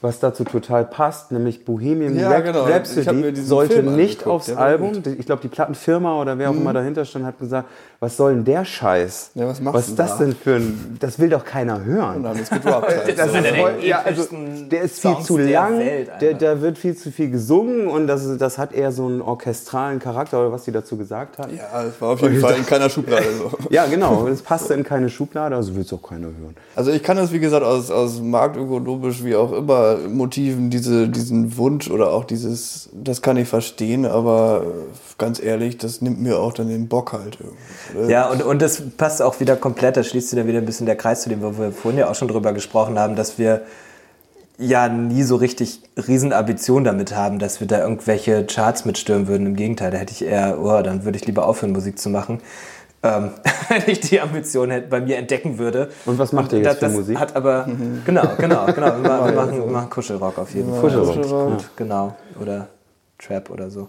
was dazu total passt, nämlich Bohemian Ja, Rhap- genau. Rhapsody sollte Film nicht angeguckt, aufs Album. gut. Ich glaube, die Plattenfirma oder wer auch immer dahinter stand, hat gesagt, was soll denn der Scheiß? Ja, was machst was ist das da? denn für ein, das will doch keiner hören. Und dann ist gedroppt. Halt. Das einer ist der voll, ja, also, der ist viel Songs zu lang, der, da wird viel zu viel gesungen und das, das hat eher so einen orchestralen Charakter oder was die dazu gesagt hat. Ja, es war auf jeden Fall in keiner Schublade so. Ja, genau, es passte in keine Schublade, also will es auch keiner hören. Also ich kann das, wie gesagt, aus, aus marktökonomisch wie auch immer Motiven, diese, diesen Wunsch oder auch dieses, das kann ich verstehen, aber ganz ehrlich, das nimmt mir auch dann den Bock halt irgendwie. Ja, und, und das passt auch wieder komplett, da schließt sich dann wieder ein bisschen der Kreis zu dem, wo wir vorhin ja auch schon drüber gesprochen haben, dass wir ja nie so richtig Riesenambitionen damit haben, dass wir da irgendwelche Charts mitstürmen würden. Im Gegenteil, da hätte ich eher, oh, dann würde ich lieber aufhören, Musik zu machen. Ähm, wenn ich die Ambition hätte, bei mir entdecken würde. Und was macht ihr jetzt das, für Musik? Hat aber, genau, genau, genau. Wir, machen- wir, machen, wir machen Kuschelrock auf jeden Fall. Kuschelrock. Gut, genau. Oder Trap oder so.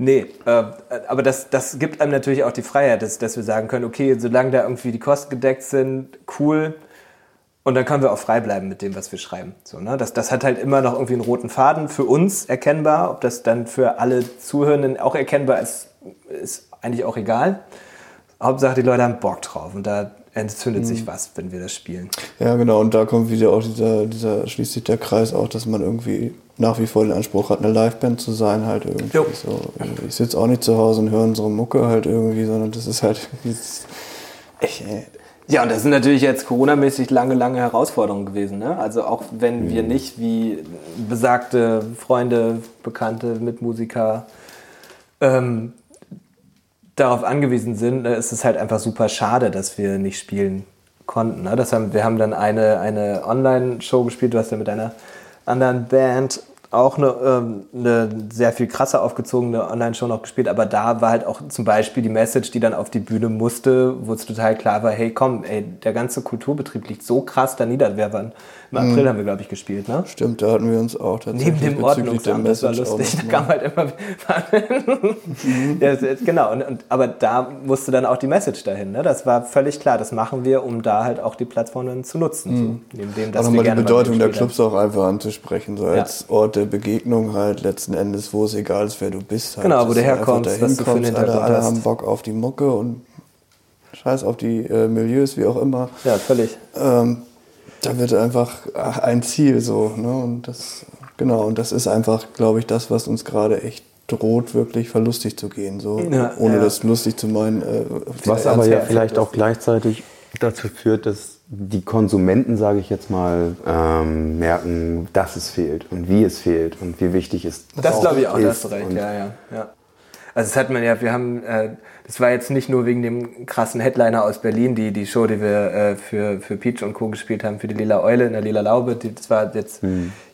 Nee, äh, aber das, das gibt einem natürlich auch die Freiheit, dass, dass wir sagen können, okay, solange da irgendwie die Kosten gedeckt sind, cool. Und dann können wir auch frei bleiben mit dem, was wir schreiben. So, ne? das, das hat halt immer noch irgendwie einen roten Faden für uns erkennbar. Ob das dann für alle Zuhörenden auch erkennbar ist, ist eigentlich auch egal. Hauptsache, die Leute haben Bock drauf und da entzündet sich was, wenn wir das spielen. Ja, genau, und da kommt wieder auch dieser, dieser, schließt sich der Kreis auch, dass man irgendwie nach wie vor den Anspruch hat, eine Liveband zu sein, halt irgendwie Jo. so. Ich sitze auch nicht zu Hause und höre unsere Mucke halt irgendwie, sondern das ist halt dieses, ich, äh, Ja, und das sind natürlich jetzt Corona-mäßig lange, lange Herausforderungen gewesen. Ne? Also auch wenn wir nicht wie besagte Freunde, Bekannte, Mitmusiker ähm, darauf angewiesen sind, ne, ist es halt einfach super schade, dass wir nicht spielen konnten. Ne? Das haben, wir haben dann eine, eine Online-Show gespielt, du hast ja mit einer anderen Band auch eine, ähm, eine sehr viel krasser aufgezogene Online-Show noch gespielt, aber da war halt auch zum Beispiel die Message, die dann auf die Bühne musste, wo es total klar war, hey komm, ey, der ganze Kulturbetrieb liegt so krass da nieder. Wir waren, Im April haben wir, glaube ich, gespielt, ne? Stimmt, da hatten wir uns auch tatsächlich Neben dem Ordnungsamt, das war auch lustig. Da noch kam halt immer. ja, das ist- genau, und, und, aber da musste dann auch die Message dahin. Ne? Das war völlig klar. Das machen wir, um da halt auch die Plattformen zu nutzen. So, neben dem, auch dass wir nochmal die Bedeutung der Clubs auch einfach anzusprechen, so als Ort der Begegnung halt letzten Endes, wo es egal ist, wer du bist. Halt, Genau, wo du herkommst, was du für einen alle, Hintergrund alle hast. haben Bock auf die Mucke und scheiß auf die äh, Milieus, wie auch immer. Ja, völlig. Ähm, da wird einfach ein Ziel so, ne? Und das, genau, und das ist einfach, glaube ich, das, was uns gerade echt droht, wirklich verlustig zu gehen, so, Ja, ohne ja. das lustig zu meinen. Äh, Was aber ja vielleicht auch gleichzeitig dazu führt, dass die Konsumenten, sage ich jetzt mal, ähm, merken, dass es fehlt und wie es fehlt und wie wichtig es Das glaube ich auch, ist. du recht, ja, ja, ja. Also das hat man ja, wir haben, äh, das war jetzt nicht nur wegen dem krassen Headliner aus Berlin, die, die Show, die wir äh, für, für Peach und Co. gespielt haben, für die Lila Eule in der Lila Laube, die, das war jetzt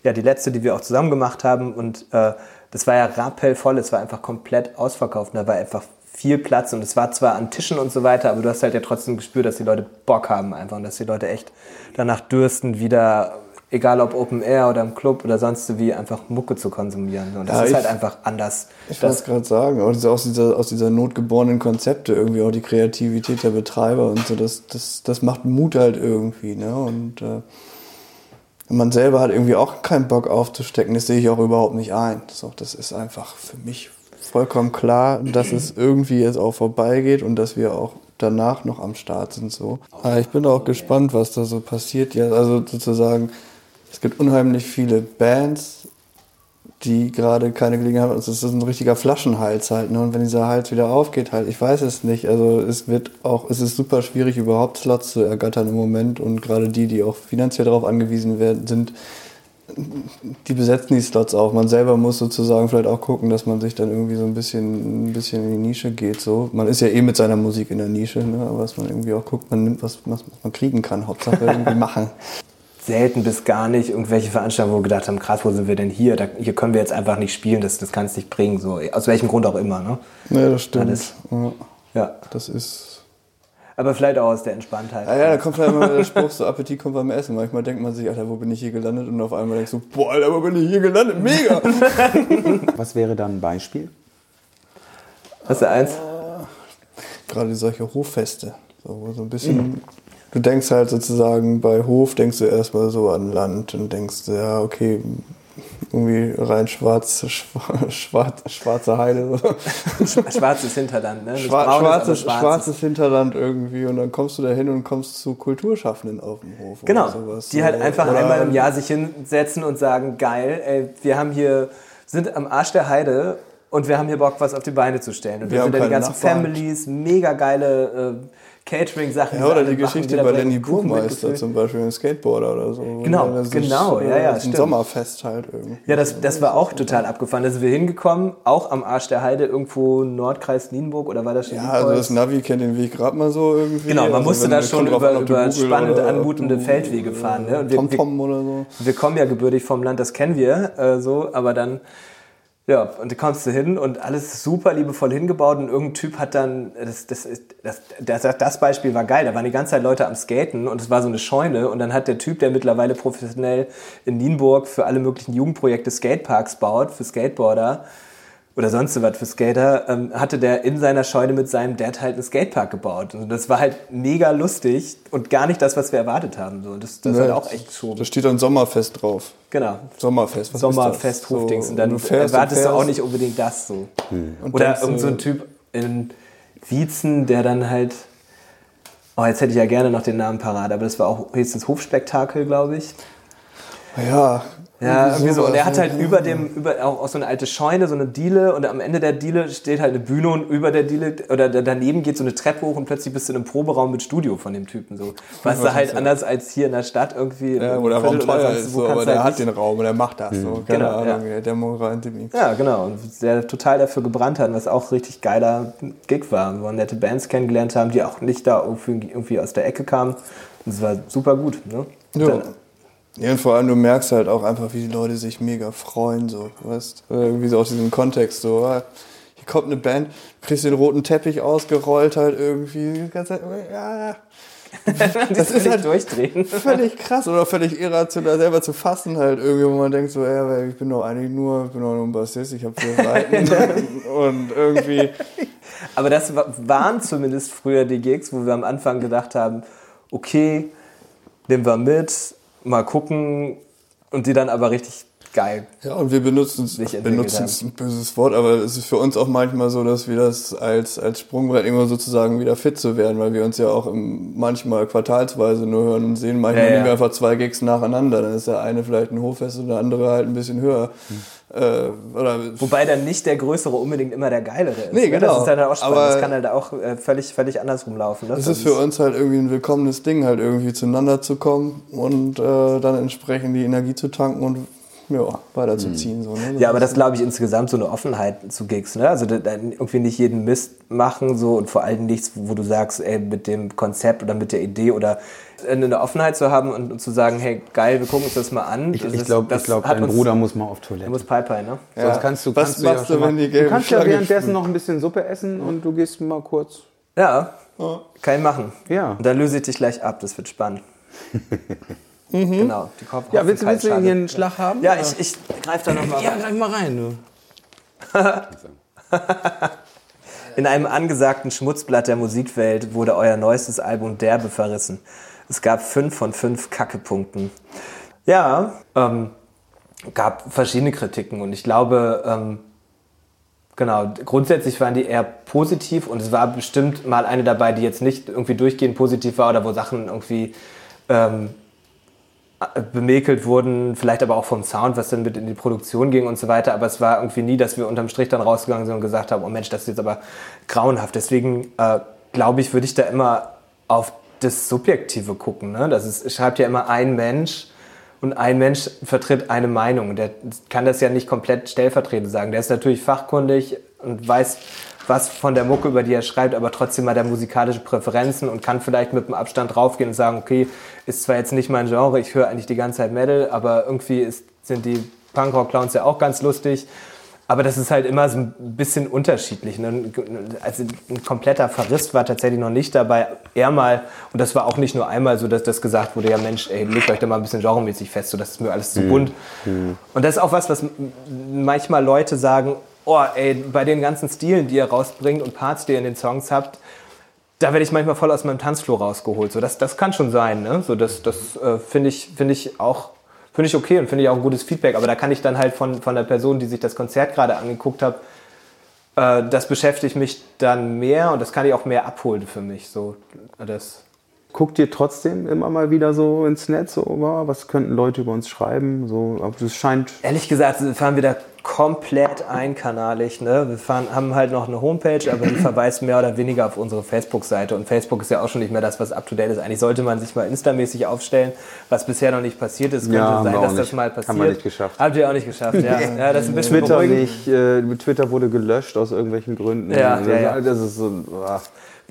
ja die letzte, die wir auch zusammen gemacht haben und äh, das war ja rappellvoll, es war einfach komplett ausverkauft und da war einfach viel Platz und es war zwar an Tischen und so weiter, aber du hast halt ja trotzdem gespürt, dass die Leute Bock haben einfach und dass die Leute echt danach dürsten, wieder, egal ob Open Air oder im Club oder sonst wie, einfach Mucke zu konsumieren. Und das Ja, ist halt einfach anders. Ich wollte es gerade sagen, diese- aus dieser, aus dieser notgeborenen Konzepte irgendwie auch die Kreativität der Betreiber und so, das, das, das macht Mut halt irgendwie, ne? Und äh, man selber hat irgendwie auch keinen Bock aufzustecken, das sehe ich auch überhaupt nicht ein. So, das ist einfach für mich vollkommen klar, dass es irgendwie jetzt auch vorbeigeht und dass wir auch danach noch am Start sind. So. Aber ich bin auch gespannt, was da so passiert. Ja, also sozusagen, es gibt unheimlich viele Bands, die gerade keine Gelegenheit haben. Also es ist ein richtiger Flaschenhals halt. Ne? Und wenn dieser Hals wieder aufgeht, halt, ich weiß es nicht. Also es wird auch, es ist super schwierig, überhaupt Slots zu ergattern im Moment. Und gerade die, die auch finanziell darauf angewiesen werden, sind, die besetzen die Slots auch. Man selber muss sozusagen vielleicht auch gucken, dass man sich dann irgendwie so ein bisschen, ein bisschen in die Nische geht. So. Man ist ja eh mit seiner Musik in der Nische, ne? aber dass man irgendwie auch guckt, man nimmt, was, was man kriegen kann. Hauptsache irgendwie machen. Selten bis gar nicht irgendwelche Veranstaltungen, wo wir gedacht haben, krass, wo sind wir denn hier? Da, hier können wir jetzt einfach nicht spielen, das, das kann es nicht bringen. So. Aus welchem Grund auch immer. Ne? Ja, das stimmt. Alles. Ja, Ja. das ist. Aber vielleicht auch aus der Entspanntheit. Ah ja, da kommt vielleicht immer der Spruch, so Appetit kommt beim Essen. Manchmal denkt man sich, Alter, wo bin ich hier gelandet? Und auf einmal denkst du, boah, Alter, wo bin ich hier gelandet? Mega! Was wäre dann ein Beispiel? Hast du eins? Gerade solche Hoffeste. So, wo so ein bisschen. Du denkst halt sozusagen, bei Hof denkst du erstmal so an Land und denkst, ja, okay, irgendwie rein schwarz, schwarz, schwarz schwarze Heide. Schwarzes Hinterland, ne? Schwa aber schwarzes, schwarzes Hinterland irgendwie und dann kommst du da hin und kommst zu Kulturschaffenden auf dem Hof. oder Genau, sowas. die halt So. einfach Oder- einmal im Jahr sich hinsetzen und sagen, geil, ey, wir haben hier, sind am Arsch der Heide und wir haben hier Bock, was auf die Beine zu stellen. Und Wir wir haben sind da die ganzen Nachbarn. Families, mega geile äh, Catering-Sachen. Ja, oder die Geschichte bei Lenny Buchmeister zum Beispiel, ein Skateboarder oder so. Genau, genau, ja, ja, das ist ein stimmt. Sommerfest halt irgendwie. Ja, das, das war auch total abgefahren. Da sind wir hingekommen, auch am Arsch der Heide, irgendwo Nordkreis Nienburg oder war das schon Ja, also das Navi kennt den Weg gerade mal so irgendwie. Genau, man also musste da schon über, an, über Google spannend oder ob anmutende Feldwege fahren. Ne? Und wir, wir, TomTom oder so. wir kommen ja gebürtig vom Land, das kennen wir äh, so, aber dann, ja, und da kommst du hin und alles super liebevoll hingebaut und irgendein Typ hat dann, das, das, das, das, das Beispiel war geil, da waren die ganze Zeit Leute am Skaten und es war so eine Scheune und dann hat der Typ, der mittlerweile professionell in Nienburg für alle möglichen Jugendprojekte Skateparks baut, für Skateboarder, oder sonst was für Skater, ähm, hatte der in seiner Scheune mit seinem Dad halt einen Skatepark gebaut. Und das war halt mega lustig und gar nicht das, was wir erwartet haben. So, das das ist halt auch echt schon. Da steht dann Sommerfest drauf. Genau. Sommerfest, was Sommerfest, ist das? Hofdings. So, und dann du und erwartest du auch nicht unbedingt das so. Und Oder denkst irgend so du- ein Typ in Wietzen, der dann halt. Oh, jetzt hätte ich ja gerne noch den Namen parat, aber das war auch höchstens Hofspektakel, glaube ich. Ja. Ja, irgendwie so. Und er hat halt über dem, über auch, auch so eine alte Scheune, so eine Diele und am Ende der Diele steht halt eine Bühne und über der Diele oder da- daneben geht so eine Treppe hoch und plötzlich bist du in einem Proberaum mit Studio von dem Typen so. Was da halt anders als hier in der Stadt irgendwie. Ja, im wo der Raum teuer ist, so, aber der halt hat den Raum und er macht das. So. Keine Genau, Ahnung, ja. der Demo-Termin. Ja, genau. Und der total dafür gebrannt hat, was auch richtig geiler Gig war. Wo wir nette Bands kennengelernt haben, die auch nicht da irgendwie, aus der Ecke kamen. Und es war super gut. Ne? Ja. Dann Ja, und vor allem du merkst halt auch einfach, wie die Leute sich mega freuen, so, weißt Irgendwie so aus diesem Kontext, so, ah, hier kommt eine Band, du kriegst den roten Teppich ausgerollt halt irgendwie, die ganze Zeit, ja. Das ist halt durchdrehen. Völlig krass oder völlig irrational selber zu fassen halt irgendwie, wo man denkt so, ja, weil ich bin doch eigentlich nur, ich bin doch nur ein Bassist, ich habe vier Seiten und irgendwie, Aber das wa- waren zumindest früher die Gigs, wo wir am Anfang gedacht haben, okay, nehmen wir mit, mal gucken und die dann aber richtig geil. Ja, und wir benutzen es, benutzen es ein böses Wort, aber es ist für uns auch manchmal so, dass wir das als, als Sprungbrett immer sozusagen wieder fit zu werden, weil wir uns ja auch im, manchmal quartalsweise nur hören und sehen. Manchmal Ja, ja. nehmen wir einfach zwei Gigs nacheinander, dann ist der eine vielleicht ein Hochfest und der andere halt ein bisschen höher. Hm. Äh, Wobei dann nicht der Größere unbedingt immer der Geilere ist. Nee, ne? genau. Das ist dann halt auch spannend. Aber- das kann halt auch äh, völlig, völlig andersrum laufen. Ne? es ist für uns halt irgendwie ein willkommenes Ding, halt irgendwie zueinander zu kommen und äh, dann entsprechend die Energie zu tanken und ja, weiterzuziehen. So, ne? Ja, aber das glaube ich insgesamt so eine Offenheit zu Gigs, ne? Also irgendwie nicht jeden Mist machen so und vor allem nichts, wo du sagst, ey, mit dem Konzept oder mit der Idee oder eine Offenheit zu haben und, und zu sagen, hey, geil, wir gucken uns das mal an. Ich, Das ich glaube, glaub, hat dein uns- Bruder muss mal auf Toilette. muss Pipe ne? Ja. Sonst kannst du, Was kannst du ja machst du, mal, wenn die Du gelbe kannst ja Flagge währenddessen noch ein bisschen Suppe essen und du gehst mal kurz. Ja, kann ich machen. Ja. Und dann löse ich dich gleich ab, das wird spannend. Genau, die Kopf Ja, willst, du- willst du hier einen Schlag haben? Ja, ich, ich greife da nochmal Ja, greif mal rein, du. In einem angesagten Schmutzblatt der Musikwelt wurde euer neuestes Album derbe verrissen. Es gab fünf von fünf Kackepunkten. Ja, ähm, gab verschiedene Kritiken und ich glaube, ähm, genau, grundsätzlich waren die eher positiv und es war bestimmt mal eine dabei, die jetzt nicht irgendwie durchgehend positiv war oder wo Sachen irgendwie ähm, bemäkelt wurden, vielleicht aber auch vom Sound, was dann mit in die Produktion ging und so weiter. Aber es war irgendwie nie, dass wir unterm Strich dann rausgegangen sind und gesagt haben, oh Mensch, das ist jetzt aber grauenhaft. Deswegen äh, glaube ich, würde ich da immer auf das Subjektive gucken. Ne? Das ist, schreibt ja immer ein Mensch und ein Mensch vertritt eine Meinung. Der kann das ja nicht komplett stellvertretend sagen. Der ist natürlich fachkundig und weiß, was von der Mucke, über die er schreibt, aber trotzdem hat er musikalische Präferenzen und kann vielleicht mit einem Abstand draufgehen und sagen, okay, ist zwar jetzt nicht mein Genre, ich höre eigentlich die ganze Zeit Metal, aber irgendwie ist, sind die Punkrock-Clowns ja auch ganz lustig. Aber das ist halt immer so ein bisschen unterschiedlich. Ne? Also ein kompletter Verriss war tatsächlich noch nicht dabei. Eher mal, und das war auch nicht nur einmal so, dass das gesagt wurde, ja Mensch, ey, legt euch da mal ein bisschen genremäßig fest, so das ist mir alles zu bunt. Und das ist auch was, was manchmal Leute sagen, oh ey, bei den ganzen Stilen, die ihr rausbringt und Parts, die ihr in den Songs habt, da werde ich manchmal voll aus meinem Tanzfloor rausgeholt. So, das, das kann schon sein. Ne? So, das das äh, finde ich, find ich auch finde ich okay und finde ich auch ein gutes Feedback. Aber da kann ich dann halt von, von der Person, die sich das Konzert gerade angeguckt hat, äh, das beschäftigt mich dann mehr und das kann ich auch mehr abholen für mich. So, das, Guckt ihr trotzdem immer mal wieder so ins Netz, so, was könnten Leute über uns schreiben? So, aber das scheint. Ehrlich gesagt, wir fahren wieder komplett einkanalig. Ne? Wir fahren, haben halt noch eine Homepage, aber die verweist mehr oder weniger auf unsere Facebook-Seite. Und Facebook ist ja auch schon nicht mehr das, was up-to-date ist. Eigentlich sollte man sich mal instamäßig aufstellen, was bisher noch nicht passiert ist. Könnte Ja, haben sein, dass das nicht. mal Haben passiert. wir nicht geschafft. Habt ihr auch nicht geschafft, ja. ja das ist ein bisschen Twitter beruhigend. nicht, äh, Twitter wurde gelöscht aus irgendwelchen Gründen. Ja, das, ja, ja. das ist so. ah.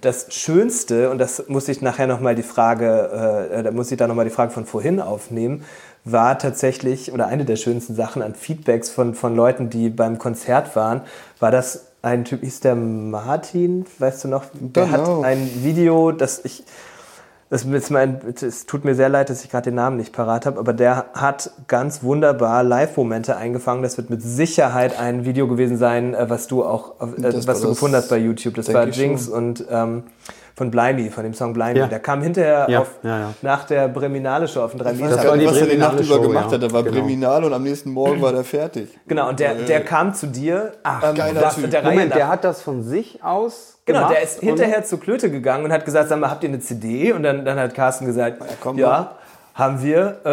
Das Schönste, und das muss ich nachher nochmal die Frage, äh, da muss ich da nochmal die Frage von vorhin aufnehmen, war tatsächlich, oder eine der schönsten Sachen an Feedbacks von, von Leuten, die beim Konzert waren, war das ein Typ, hieß der Martin, weißt du noch? Der Genau. hat ein Video, das ich, das ist mein, es tut mir sehr leid, dass ich gerade den Namen nicht parat habe, aber der hat ganz wunderbar Live-Momente eingefangen. Das wird mit Sicherheit ein Video gewesen sein, äh, was du auch, äh, was du gefunden hast bei YouTube. Das war Jinx und ähm, von Blimey, von dem Song Blimey. Ja. Der kam hinterher Ja, auf, ja, ja. nach der Breminale Show auf dem 3 Ich Meter. weiß Das gar war nicht, die was er die Nacht Breminale über gemacht ja. hat. Da war Genau. Breminal und am nächsten Morgen war der fertig. Genau, und der, der kam zu dir. Ach, geiler Typ. Der Moment, nach. der hat das von sich aus. Genau, der ist hinterher zu Klöte gegangen und hat gesagt, sag mal, habt ihr eine CD? Und dann, dann hat Carsten gesagt, ja, komm mal. Haben wir. Äh,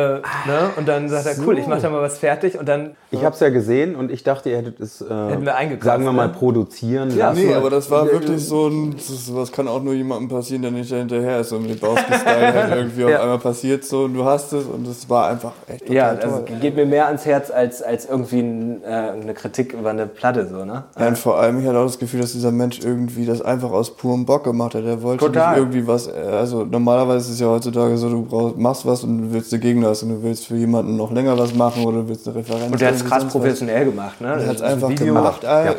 ne? Und dann sagt er, cool, ich mach da mal was fertig. Und dann Ich habe es ja gesehen und ich dachte, ihr hättet es, äh, wir eingekauft, sagen wir mal, ne? produzieren Ja, lassen. Nee, aber das war wirklich so ein, das, sowas kann auch nur jemandem passieren, der nicht hinterher ist. Und mit halt irgendwie auf einmal passiert so und du hast es und es war einfach echt total Ja, also toll. geht mir mehr ans Herz als, als irgendwie ein, äh, eine Kritik über eine Platte, so, ne? Ja, und vor allem, ich hatte auch das Gefühl, dass dieser Mensch irgendwie das einfach aus purem Bock gemacht hat. Er wollte Total. nicht irgendwie was, äh, also normalerweise ist es ja heutzutage so, du brauchst, machst was und und du willst eine Gegenleistung, du willst für jemanden noch länger was machen oder du willst eine Referenz. Und der hat es krass sonst was. professionell gemacht. Ne? Der hat es Das einfach Video gemacht, ey, Ja.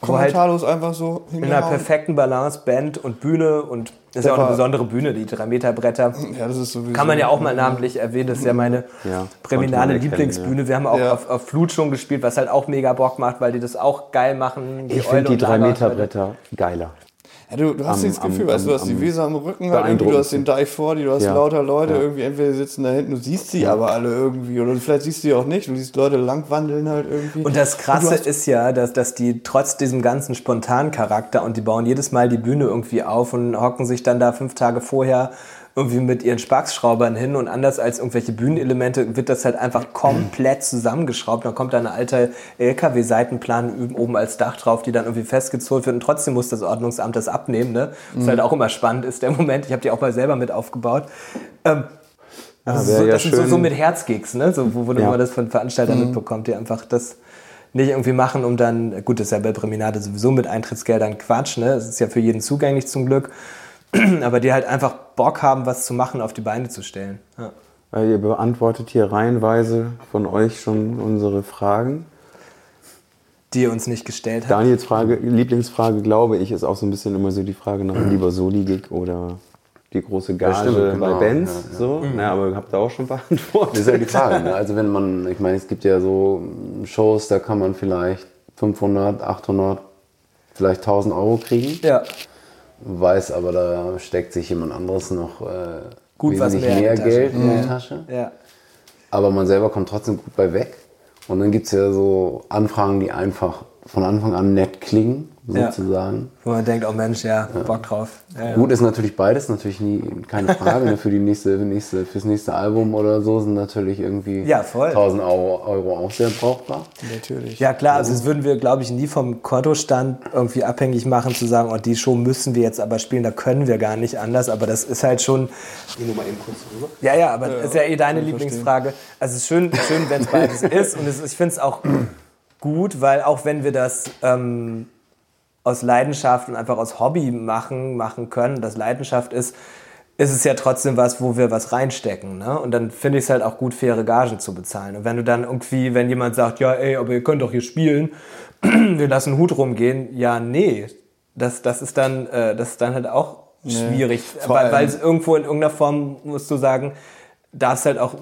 kommentarlos einfach so In einer perfekten Balance, Band und Bühne und das ist ja auch eine besondere Bühne, die 3-Meter-Bretter. Ja, das ist sowieso. Kann man ja auch mal namentlich erwähnen, das ist ja meine Ja, präminale Lieblingsbühne. Wir haben auch Ja. auf, auf Flut schon gespielt, was halt auch mega Bock macht, weil die das auch geil machen. Ich finde die und Lager- 3-Meter-Bretter geiler. Ja, du, du hast Am- dieses Gefühl, am- weißt du, du hast am- die Weser am Rücken, halt irgendwie, du hast den Deich vor dir, du hast Ja. lauter Leute, Ja. irgendwie entweder die sitzen da hinten, du siehst sie aber alle irgendwie, oder vielleicht siehst du sie auch nicht, du siehst Leute langwandeln halt irgendwie. Und das Und Krasse hast- ist ja, dass, dass die trotz diesem ganzen spontanen Charakter und die bauen jedes Mal die Bühne irgendwie auf und hocken sich dann da fünf Tage vorher irgendwie mit ihren Sparksschraubern hin und anders als irgendwelche Bühnenelemente wird das halt einfach komplett zusammengeschraubt. Dann kommt da eine alte LKW-Seitenplan oben als Dach drauf, die dann irgendwie festgezurrt wird und trotzdem muss das Ordnungsamt das abnehmen. Ne? Was halt auch immer spannend ist, der Moment. Ich habe die auch mal selber mit aufgebaut. Ähm, also wär so, ja das sind so, schön- so mit Herzgigs, ne? so, wo, wo Ja. man das von Veranstaltern mitbekommt, die einfach das nicht irgendwie machen, um dann, gut, das ist ja bei Präminade sowieso mit Eintrittsgeldern Quatsch, ne? Es ist ja für jeden zugänglich zum Glück. Aber die halt einfach Bock haben, was zu machen, auf die Beine zu stellen. Ja. Weil ihr beantwortet hier reihenweise von euch schon unsere Fragen. Die ihr uns nicht gestellt habt. Daniels Frage, Lieblingsfrage, glaube ich, ist auch so ein bisschen immer so die Frage nach lieber Soli-Gig oder die große Gage stimmt, genau. bei Bands. Ja, ja. So. Na, aber habt ihr auch schon beantwortet. Das ist ja die Frage. Ne? Also wenn man, ich meine, es gibt ja so Shows, da kann man vielleicht 500, 800, vielleicht 1000 Euro kriegen. Ja. Weiß aber, da steckt sich jemand anderes noch äh, Gut wesentlich mehr in mehr, Tasche. Geld in die Tasche. Ja. Aber man selber kommt trotzdem gut bei weg. Und dann gibt es ja so Anfragen, die einfach von Anfang an nett klingen, Ja. sozusagen. Wo man denkt, oh Mensch, ja, Bock drauf. Ja, ja. Gut ist natürlich beides, natürlich nie, keine Frage. ne? Für die nächste, nächste, fürs nächste Album oder so sind natürlich irgendwie Ja, voll. 1000 Euro, Euro auch sehr brauchbar. Natürlich. Ja klar, also das würden wir, glaube ich, nie vom Kontostand irgendwie abhängig machen, zu sagen, oh, die Show müssen wir jetzt aber spielen, da können wir gar nicht anders. Aber das ist halt schon. Ich nur mal eben kurz rüber. Ja, ja, aber das ist ja eh deine Lieblingsfrage. Also es ist schön, schön wenn es beides ist. Und es, ich finde es auch gut, weil auch wenn wir das ähm, aus Leidenschaft und einfach aus Hobby machen, machen können, das Leidenschaft ist, ist es ja trotzdem was, wo wir was reinstecken. Ne? Und dann finde ich es halt auch gut, faire Gagen zu bezahlen. Und wenn du dann irgendwie, wenn jemand sagt, ja, ey, aber ihr könnt doch hier spielen, wir lassen Hut rumgehen, ja, nee. Das, das, ist, dann, äh, das ist dann halt auch schwierig. vor Weil, es irgendwo in irgendeiner Form, musst du sagen, darfst halt auch,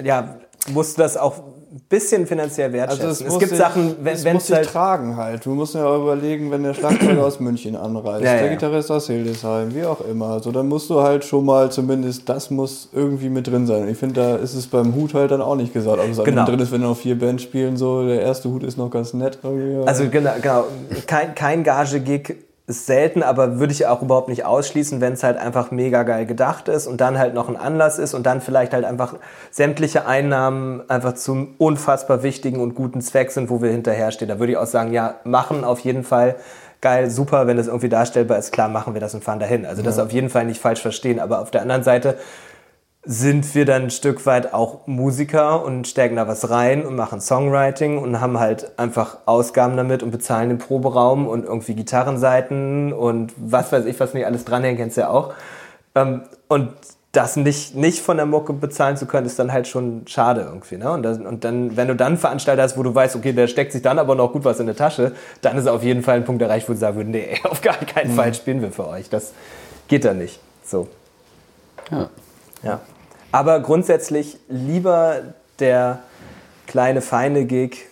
ja, musst du das auch ein bisschen finanziell wertschätzen. Also es, es gibt sich, Sachen, wenn es wenn es halt... tragen halt. Du musst ja überlegen, wenn der Schlagzeuger aus München anreist, Ja, der ja. Gitarrist aus Hildesheim, wie auch immer. Also dann musst du halt schon mal zumindest, das muss irgendwie mit drin sein. Und ich finde, da ist es beim Hut halt dann auch nicht gesagt, ob es Genau. mit drin ist, wenn noch vier Bands spielen, so der erste Hut ist noch ganz nett. Irgendwie. Also genau, genau. Kein, kein Gage-Gig ist selten, aber würde ich auch überhaupt nicht ausschließen, wenn es halt einfach mega geil gedacht ist und dann halt noch ein Anlass ist und dann vielleicht halt einfach sämtliche Einnahmen einfach zum unfassbar wichtigen und guten Zweck sind, wo wir hinterherstehen. Da würde ich auch sagen, ja, machen auf jeden Fall. Geil, super, wenn das irgendwie darstellbar ist, klar, machen wir das und fahren dahin. Also das auf jeden Fall nicht falsch verstehen. Aber auf der anderen Seite sind wir dann ein Stück weit auch Musiker und stecken da was rein und machen Songwriting und haben halt einfach Ausgaben damit und bezahlen den Proberaum und irgendwie Gitarrenseiten und was weiß ich, was nicht alles dranhängt, kennst du ja auch. Ähm, und das nicht, nicht von der Mucke bezahlen zu können, ist dann halt schon schade irgendwie. Ne? Und, das, und dann, wenn du dann Veranstalter hast, wo du weißt, okay, der steckt sich dann aber noch gut was in der Tasche, dann ist auf jeden Fall ein Punkt erreicht, wo du sagen würdest, nee, auf gar keinen Fall spielen wir für euch. Das geht da nicht. So. Ja. Ja. Aber grundsätzlich lieber der kleine, feine Gig,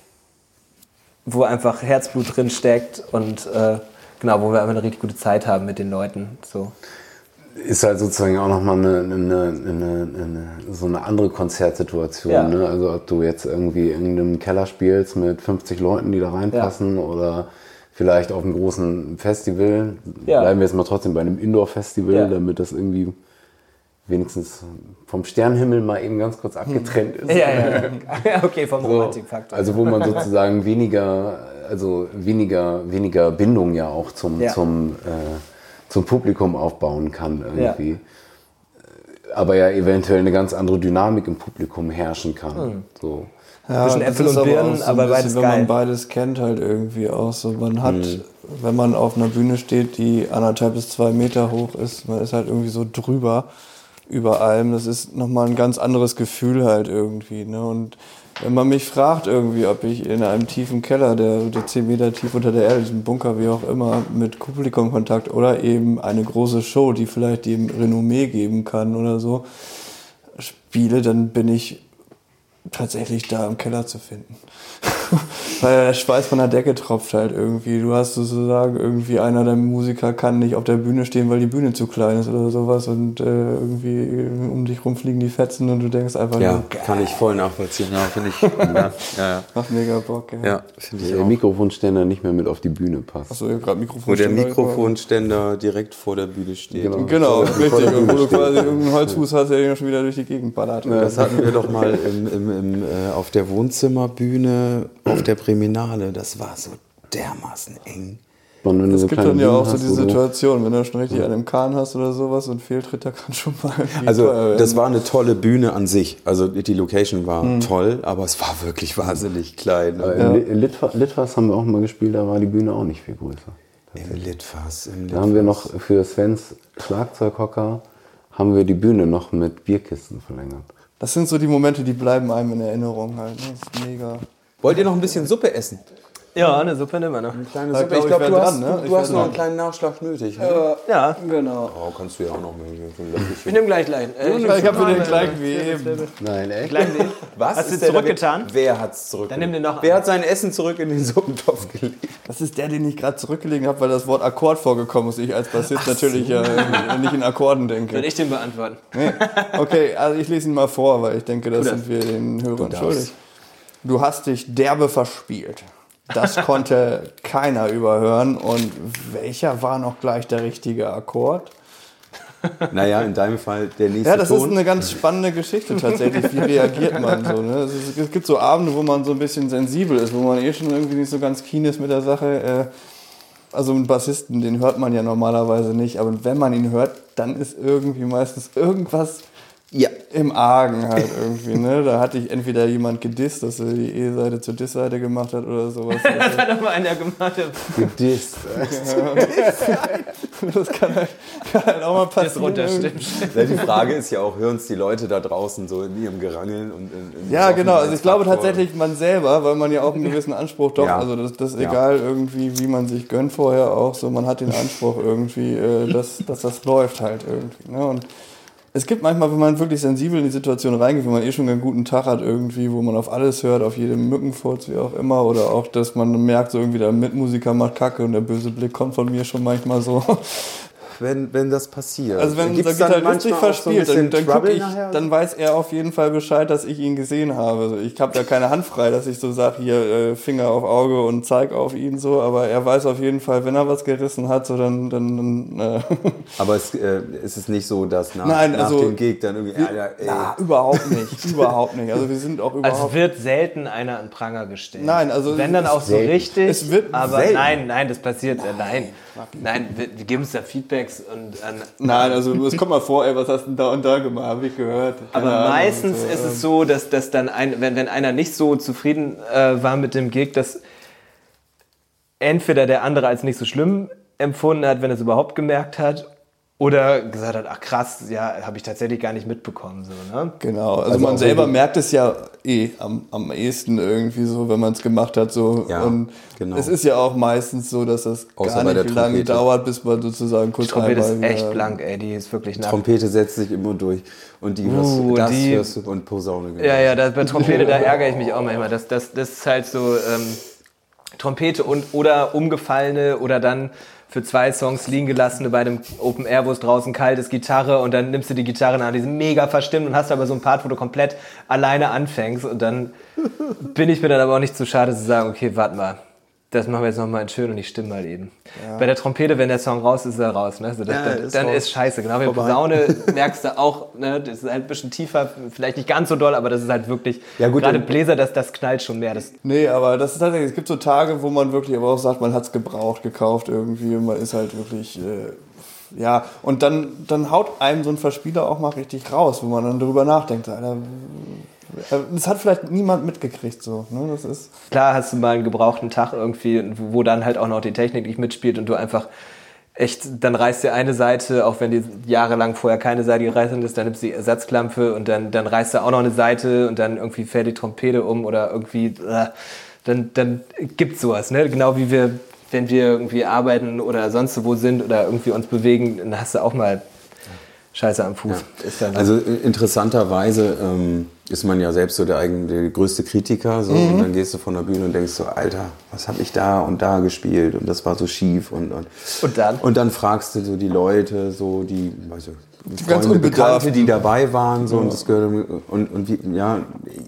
wo einfach Herzblut drin steckt und äh, genau, wo wir einfach eine richtig gute Zeit haben mit den Leuten. So. Ist halt sozusagen auch nochmal eine, eine, eine, eine, so eine andere Konzertsituation. Ja. Ne? Also ob du jetzt irgendwie in einem Keller spielst mit 50 Leuten, die da reinpassen oder vielleicht auf einem großen Festival. Ja. Bleiben wir jetzt mal trotzdem bei einem Indoor-Festival, Ja. damit das irgendwie wenigstens vom Sternenhimmel mal eben ganz kurz abgetrennt ist. Ja, ja, ja. okay, vom So, Romantikfaktor. also wo man sozusagen weniger, also weniger, weniger Bindung ja auch zum, Ja. zum, äh, zum Publikum aufbauen kann irgendwie. Aber ja eventuell eine ganz andere Dynamik im Publikum herrschen kann. Hm. So. Ja, Zwischen Äpfel und aber Birnen, auch so aber bisschen, beides wenn geil. man beides kennt halt irgendwie auch so. Man hat, wenn man auf einer Bühne steht, die anderthalb bis zwei Meter hoch ist, man ist halt irgendwie so drüber. Über allem. Das ist nochmal ein ganz anderes Gefühl halt irgendwie. Ne? Und wenn man mich fragt irgendwie, ob ich in einem tiefen Keller, der, der 10 Meter tief unter der Erde, diesem Bunker, wie auch immer, mit Publikum Kontakt oder eben eine große Show, die vielleicht dem Renommee geben kann oder so, spiele, dann bin ich tatsächlich da im Keller zu finden. Weil der Schweiß von der Decke tropft halt irgendwie. Du hast sozusagen irgendwie einer der Musiker kann nicht auf der Bühne stehen, weil die Bühne zu klein ist oder sowas und äh, irgendwie um dich rum fliegen die Fetzen und du denkst einfach Ja, nur, kann ich voll nachvollziehen. Ja, finde ich. Ja, ja, macht mega Bock. Ja. ja finde ich Der auch. Mikrofonständer nicht mehr mit auf die Bühne passt. Achso, gerade Mikrofon. Wo der Mikrofonständer direkt vor der Bühne steht. Genau. Genau, richtig. Und wo du quasi irgendeinen Holzfuß hast, der noch schon wieder durch die Gegend ballert. Das hatten wir doch mal im, im, im, äh, auf der Wohnzimmerbühne auf der Priminale. Das war so dermaßen eng. Und wenn du Es so gibt dann ja auch so die Situation, wenn du schon richtig an einem Kahn hast oder sowas und Fehltritt, da kann schon mal Also das war eine tolle Bühne an sich. Also die Location war Mhm. toll, aber es war wirklich wahnsinnig klein. Aber Im Li- Litfa- Litfaß haben wir auch mal gespielt, da war die Bühne auch nicht viel größer. Im Litfaß. Im Da haben wir noch für Svens Schlagzeughocker haben wir die Bühne noch mit Bierkisten verlängert. Das sind so die Momente, die bleiben einem in Erinnerung halt. ne? Das ist mega. Wollt ihr noch ein bisschen Suppe essen? Ja, eine Suppe nehmen wir noch. Kleine Da Suppe. glaub Ich ich, glaube, wär du, dran, hast, ne? du, Ich du hast noch dran. einen kleinen Nachschlag nötig. Ne? Ja, Genau. Oh, kannst du ja auch noch mal so ich nehme gleich gleich. Äh, Ich habe für den gleichen wie eben. Nein, echt? Was? Hast du zurückgetan? Wer hat's zurückgelegt? Dann nimm den noch Wer hat sein Essen zurück in den Suppentopf gelegt? Das ist der, den ich gerade zurückgelegen habe, weil das Wort Akkord vorgekommen ist. Ich als Bassist natürlich ja äh, nicht in Akkorden Soll denke. ich den beantworten? Nee. Okay, also ich lese ihn mal vor, weil ich denke, das sind wir den Hörern schuldig. Du hast dich derbe verspielt. Das konnte keiner überhören. Und welcher war noch gleich der richtige Akkord? Naja, in deinem Fall der nächste Ja, das ist Ton. eine ganz spannende Geschichte tatsächlich. Wie reagiert man so? Ne? Es, ist, es gibt so Abende, wo man so ein bisschen sensibel ist, wo man eh schon irgendwie nicht so ganz keen ist mit der Sache. Äh, Also einen Bassisten, den hört man ja normalerweise nicht, aber wenn man ihn hört, dann ist irgendwie meistens irgendwas ja. im Argen halt irgendwie. Ne? Da hatte ich entweder jemand gedisst, dass er die E-Seite zur Diss-Seite gemacht hat oder sowas. Das hat doch mal einer gemacht. Gedisst. Das kann halt, kann halt auch mal Das passieren. runterstimmt. Ja, die Frage ist ja auch, hören es die Leute da draußen so in ihrem Gerangeln und in, in Ja, genau. Also ich glaube tatsächlich man selber, weil man ja auch einen gewissen Anspruch doch, Ja. also das, das ist Ja. egal irgendwie, wie man sich gönnt vorher auch, so man hat den Anspruch irgendwie, äh, dass, dass das läuft halt irgendwie. Ne? Und es gibt manchmal, wenn man wirklich sensibel in die Situation reingeht, wenn man eh schon einen guten Tag hat irgendwie, wo man auf alles hört, auf jedem Mückenfurz, wie auch immer, oder auch, dass man merkt, so irgendwie der Mitmusiker macht Kacke und der böse Blick kommt von mir schon manchmal so. Wenn, wenn das passiert. Also wenn unser Gitarrist sich auch so verspielt, dann, dann, guck ich, dann weiß er auf jeden Fall Bescheid, dass ich ihn gesehen habe. Also ich habe da keine Hand frei, dass ich so sage, hier äh, Finger auf Auge und zeig auf ihn so, aber er weiß auf jeden Fall, wenn er was gerissen hat, so dann... dann, dann äh, Aber es, äh, ist es nicht so, dass nach, Nein, nach also- dem Gig dann irgendwie, Alter, ey, na, überhaupt nicht, überhaupt nicht. Also wir sind auch Also überhaupt... wird selten einer an Pranger gestellt. Nein, also Wenn dann auch so selten. richtig. Es wird aber selten. nein, nein, das passiert. Äh, nein. Nein, wir, wir geben uns da Feedbacks und äh, Nein, also es kommt mal vor, ey, was hast du denn da und da gemacht, habe ich gehört. Keine Aber Ahnung, meistens so, ist es so, dass, dass dann ein, wenn, wenn einer nicht so zufrieden äh, war mit dem Gig, dass entweder der andere als nicht so schlimm empfunden hat, wenn er es überhaupt gemerkt hat, oder gesagt hat, ach krass, ja, habe ich tatsächlich gar nicht mitbekommen. So, ne? Genau, also, Also man selber so- merkt es ja eh am, am ehesten irgendwie so, wenn man es gemacht hat. So. Ja, und genau. es ist ja auch meistens so, dass das Außer gar nicht der lange Trompete. dauert, bis man sozusagen kurz Die Trompete ist einmal echt wieder- blank, ey, die ist wirklich nach. Trompete setzt sich immer durch. Und die hörst Uh, du, das die- hörst du und Posaune. genau. Ja, ja, das, bei Trompete, da ärgere ich mich auch manchmal. Das, das, das ist halt so ähm, Trompete und oder umgefallene oder dann für zwei Songs liegen gelassene bei dem Open Air, wo es draußen kalt ist, Gitarre und dann nimmst du die Gitarre nach, die sind mega verstimmt und hast aber so ein Part, wo du komplett alleine anfängst und dann bin ich mir dann aber auch nicht zu schade zu sagen, okay, warte mal, das machen wir jetzt nochmal schön und ich stimme mal eben. Bei der Trompete, wenn der Song raus ist, ist er raus. Ne? Also das, Ja, dann ist dann raus. ist scheiße. Genau wie Vorbei. Posaune merkst du auch, ne? das ist halt ein bisschen tiefer, vielleicht nicht ganz so doll, aber das ist halt wirklich, Ja, gut, gerade Bläser, das, das knallt schon mehr. Das, Nee, aber das ist tatsächlich, es gibt so Tage, wo man wirklich aber auch sagt, man hat es gebraucht, gekauft irgendwie und man ist halt wirklich, äh, ja, und dann, dann haut einem so ein Verspieler auch mal richtig raus, wo man dann drüber nachdenkt, Alter, das hat vielleicht niemand mitgekriegt so, ne, das ist, klar hast du mal einen gebrauchten Tag irgendwie, wo dann halt auch noch die Technik nicht mitspielt und du einfach echt, dann reißt du eine Seite, auch wenn die jahrelang vorher keine Seite gereißt ist, dann nimmst du die Ersatzklampe und dann, dann reißt du auch noch eine Seite und dann irgendwie fährt die Trompete um oder irgendwie, äh, dann, dann gibt's sowas, ne? Genau wie wir, wenn wir irgendwie arbeiten oder sonst wo sind oder irgendwie uns bewegen, dann hast du auch mal Scheiße am Fuß. Ist dann so. Also äh, interessanterweise ähm, ist man ja selbst so der, eigene, der größte Kritiker. So, Und dann gehst du von der Bühne und denkst so, Alter, was habe ich da und da gespielt und das war so schief. Und, und, Und dann? Und dann fragst du so die Leute, so die, weiß ich, ganz Freunde, Bekannte, die dabei waren. So, und das gehört, und, und wie, ja,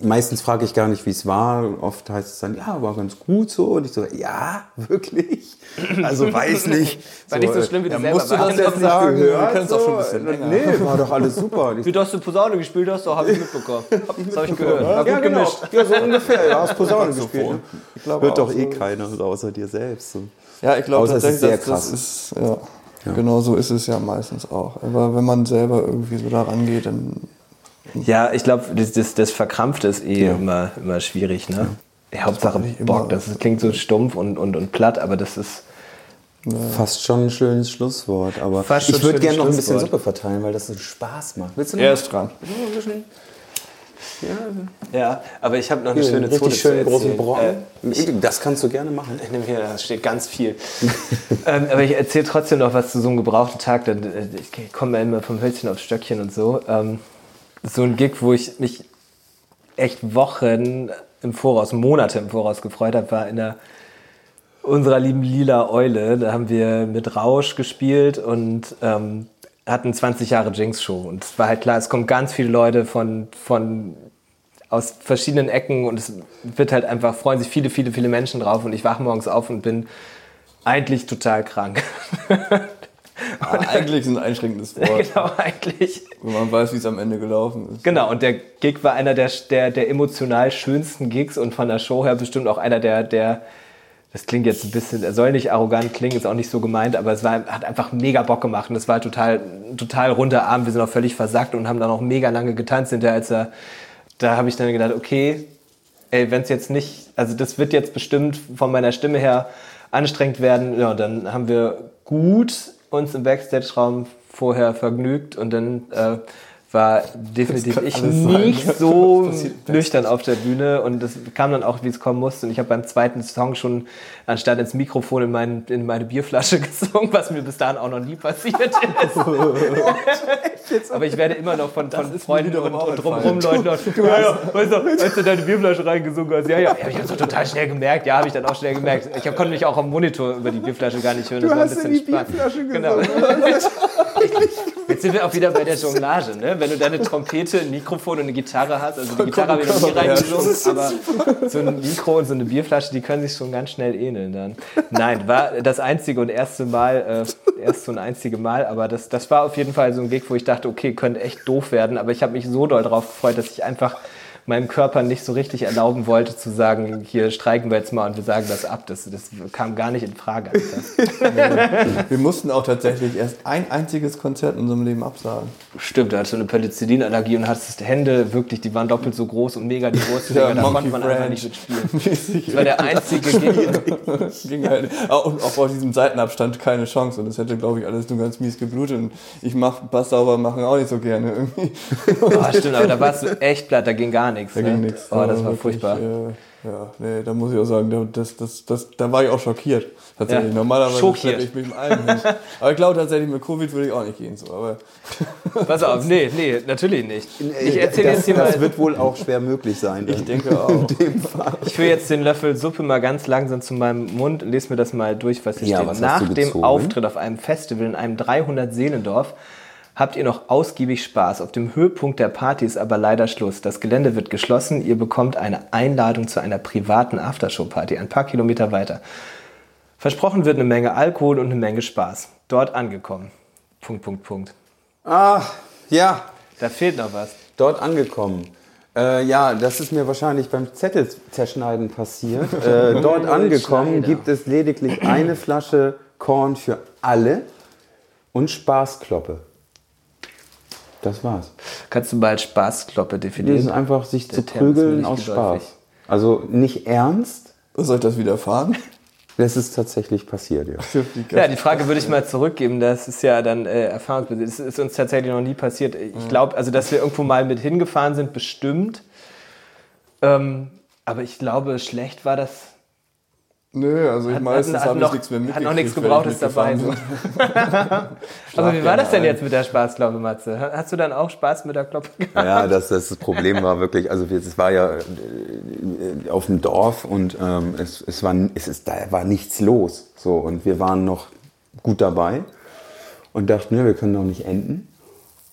meistens frage ich gar nicht, wie es war. Oft heißt es dann, ja, war ganz gut so. Und ich so, ja, wirklich? Also weiß nicht. War nicht so schlimm, wie du selber musst du das jetzt sagen? gehört, Wir kennen es auch schon ein bisschen so. länger. Nee, war doch alles super. Wie du hast du Posaune gespielt hast, doch, habe ich mitbekommen. Das habe ich gehört. War Ja, gut genau. gemischt. Ja, so ungefähr. Ja, hast Posaune gespielt. ne? Ich glaube Hört doch eh so. keiner außer dir selbst. So. Ja, ich glaube Außer es ist tatsächlich, sehr dass krass. das ist, ja, genau so ist es ja meistens auch. Aber wenn man selber irgendwie so da rangeht, dann Ja, ich glaube, das, das, das Verkrampfte ist eh immer, immer schwierig. Ne? Ja, Hauptsache. Bock. Das klingt so stumpf und, und, und platt, aber das ist. Fast schon ein schönes Schlusswort. Aber ich würde ein gerne noch ein bisschen. Suppe verteilen, weil das so Spaß macht. Willst du noch er ist dran. Ja, aber ich habe noch eine Hier, schöne richtig Zone schönen zu großen. Brocken. das kannst du gerne machen. Äh, ich nehme hier, da steht ganz viel. ähm, aber ich erzähle trotzdem noch was zu so einem gebrauchten Tag. Dann, äh, Ich komme ja immer vom Hölzchen aufs Stöckchen und so. Ähm, so ein Gig, wo ich mich echt Wochen im Voraus, Monate im Voraus gefreut habe, war in der unserer lieben Lila Eule. Da haben wir mit Rausch gespielt und ähm, hatten 20 Jahre Jinx-Show. Und es war halt klar, es kommen ganz viele Leute von, von aus verschiedenen Ecken und es wird halt einfach, freuen sich viele, viele, viele Menschen drauf. Und ich wache morgens auf und bin eigentlich total krank. Ah, eigentlich ist ein einschränkendes Wort, genau, eigentlich. wenn man weiß, wie es am Ende gelaufen ist. Genau, und der Gig war einer der, der, der emotional schönsten Gigs und von der Show her bestimmt auch einer der, der das klingt jetzt ein bisschen, er soll nicht arrogant klingen, ist auch nicht so gemeint, aber es war, hat einfach mega Bock gemacht und es war total, total runder Abend. Wir sind auch völlig versackt und haben dann auch mega lange getanzt hinterher, als er, da habe ich dann gedacht, okay, ey, wenn es jetzt nicht, also das wird jetzt bestimmt von meiner Stimme her anstrengend werden, ja, dann haben wir gut uns im Backstage-Raum vorher vergnügt und dann äh, war definitiv ich sein, nicht ne? so nüchtern auf der Bühne und das kam dann auch, wie es kommen musste. Und ich habe beim zweiten Song schon anstatt ins Mikrofon in, mein, in meine Bierflasche gesungen, was mir bis dahin auch noch nie passiert ist. Aber ich werde immer noch von, von Freunden und, und drumherum Leuten noch, du, ja, ja, weißt du, als du deine Bierflasche reingesungen hast, ja, ja, ja, ich habe so total schnell gemerkt, ja, habe ich dann auch schnell gemerkt. Ich hab- konnte mich auch am Monitor über die Bierflasche gar nicht hören, das war ein bisschen spannend. Genau. Jetzt sind wir auch wieder bei der Jonglage, ne? Wenn du deine Trompete, ein Mikrofon und eine Gitarre hast, also die Gitarre habe ich noch nie reingesungen, aber so ein Mikro und so eine Bierflasche, die können sich schon ganz schnell ähneln dann. Nein, war das einzige und erste Mal, äh, erst so ein einzige Mal, aber das, das war auf jeden Fall so ein Gig, wo ich dachte, okay, könnte echt doof werden, aber ich habe mich so doll drauf gefreut, dass ich einfach meinem Körper nicht so richtig erlauben wollte zu sagen, hier streiken wir jetzt mal und wir sagen das ab. Das, das kam gar nicht in Frage. Wir mussten auch tatsächlich erst ein einziges Konzert in unserem Leben absagen. Stimmt, du hattest so eine Penicillinallergie und hattest Hände wirklich, die waren doppelt so groß und mega die Brust. Ja, da Monkey konnte man einfach French. nicht mitspielen. Das war der einzige. Ging halt, auch, und auch auf diesem Seitenabstand keine Chance. Und das hätte, glaube ich, alles nur ganz mies geblutet. Und ich mach Bass sauber machen auch nicht so gerne irgendwie. Oh, stimmt, aber da warst du echt platt, da ging gar nichts. Da ne? ging nichts. Oh, das Da war wirklich, furchtbar. Äh, ja, nee, da muss ich auch sagen, da- das, das, das, da war ich auch schockiert. Tatsächlich. Ja, Normalerweise schockiert. schleppe ich mich mit allem hin. Aber ich glaube tatsächlich, mit Covid würde ich auch nicht gehen. So. Aber Pass auf, nee, nee, natürlich nicht. Ich erzähle das, jetzt hier das mal, wird wohl auch schwer möglich sein. ich denke auch. ich führe jetzt den Löffel Suppe mal ganz langsam zu meinem Mund und lese mir das mal durch, was hier Ja, steht. was hast Nach du dem? Auftritt auf einem Festival in einem 300-Seelendorf habt ihr noch ausgiebig Spaß. Auf dem Höhepunkt der Party ist aber leider Schluss. Das Gelände wird geschlossen. Ihr bekommt eine Einladung zu einer privaten Aftershow-Party ein paar Kilometer weiter. Versprochen wird eine Menge Alkohol und eine Menge Spaß. Dort angekommen. Punkt, Punkt, Punkt. Ah, ja, Da fehlt noch was. dort angekommen. Äh, ja, das ist mir wahrscheinlich beim Zettel zerschneiden passiert. Äh, dort angekommen gibt es lediglich eine Flasche Korn für alle und Spaßkloppe. Das war's. Kannst du mal als Spaßkloppe Das ist definieren? einfach sich zu Der Term mir prügeln aus geläufig. Spaß. Also nicht ernst, Was soll ich das widerfahren? Das ist tatsächlich passiert, ja. Ja, die Frage würde ich mal zurückgeben. Das ist ja dann äh, erfahrungsbasiert. Das ist uns tatsächlich noch nie passiert. Ich glaube, also, dass wir irgendwo mal mit hingefahren sind, bestimmt. Ähm, aber ich glaube, schlecht war das. Nö, also ich Hat- meistens hat habe ich noch- nichts mehr hat mitgekriegt. noch nichts Gebrauchtes dabei. Aber wie war das denn jetzt mit der Spaßklappe, Matze? Hast du dann auch Spaß mit der Kloppe gehabt? Ja, das, das Problem war wirklich, also es war ja äh, auf dem Dorf und ähm, es, es, war, es ist, da war nichts los. So, und wir waren noch gut dabei und dachten, ne, wir können doch nicht enden.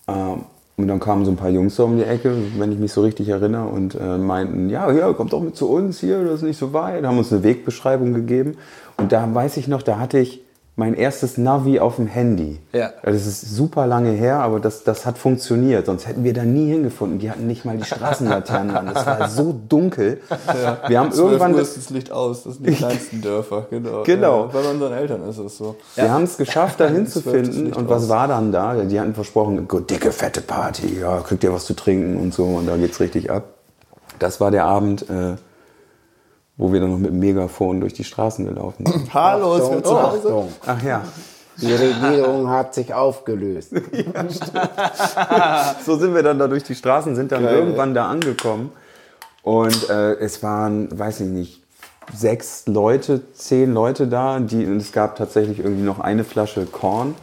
Ähm, und dann kamen so ein paar Jungs so um die Ecke, wenn ich mich so richtig erinnere, und äh, meinten, ja, ja, kommt doch mit zu uns hier, das ist nicht so weit. Haben uns eine Wegbeschreibung gegeben. Und da weiß ich noch, da hatte ich mein erstes Navi auf dem Handy. Ja. Das ist super lange her, aber das, das hat funktioniert. Sonst hätten wir da nie hingefunden. Die hatten nicht mal die Straßenlaternen an. Es war so dunkel. Wir haben 12 irgendwann Uhr ist das Licht aus, das sind die kleinsten Dörfer, genau. Genau. Ja, bei unseren Eltern ist es so. Wir haben es geschafft, da hinzufinden. Und was aus. war dann da? Die hatten versprochen, dicke, fette Party, ja, kriegt ihr was zu trinken und so. Und da geht's richtig ab. Das war der Abend, äh, wo wir dann noch mit dem Megafon durch die Straßen gelaufen sind. Hallo, ist Achtung, mir zu Hause. Achtung. Ach ja, Die Regierung hat sich aufgelöst. so sind wir dann da durch die Straßen, sind dann Geil, irgendwann da angekommen. Und äh, es waren, weiß ich nicht, sechs Leute, zehn Leute da. Die, und es gab tatsächlich irgendwie noch eine Flasche Korn.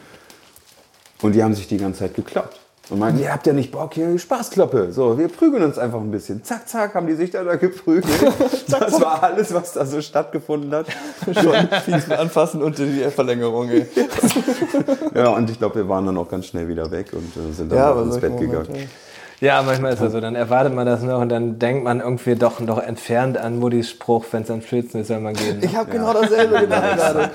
Und die haben sich die ganze Zeit gekloppt. Und meinten, ihr habt ja nicht Bock, hier Spaßkloppe. So, wir prügeln uns einfach ein bisschen. Zack, zack, haben die sich da, da geprügelt. Das war alles, was da so stattgefunden hat. Schon fies mit anfassen und die Verlängerung, ey. Ja, und ich glaube, wir waren dann auch ganz schnell wieder weg und äh, sind dann Ja, ins Bett Momente, gegangen. Ja, manchmal ist das so. Dann erwartet man das noch und dann denkt man irgendwie doch noch entfernt an Muddis Spruch, wenn es am schönsten ist, soll man gehen. Ich habe genau dasselbe gedacht gerade.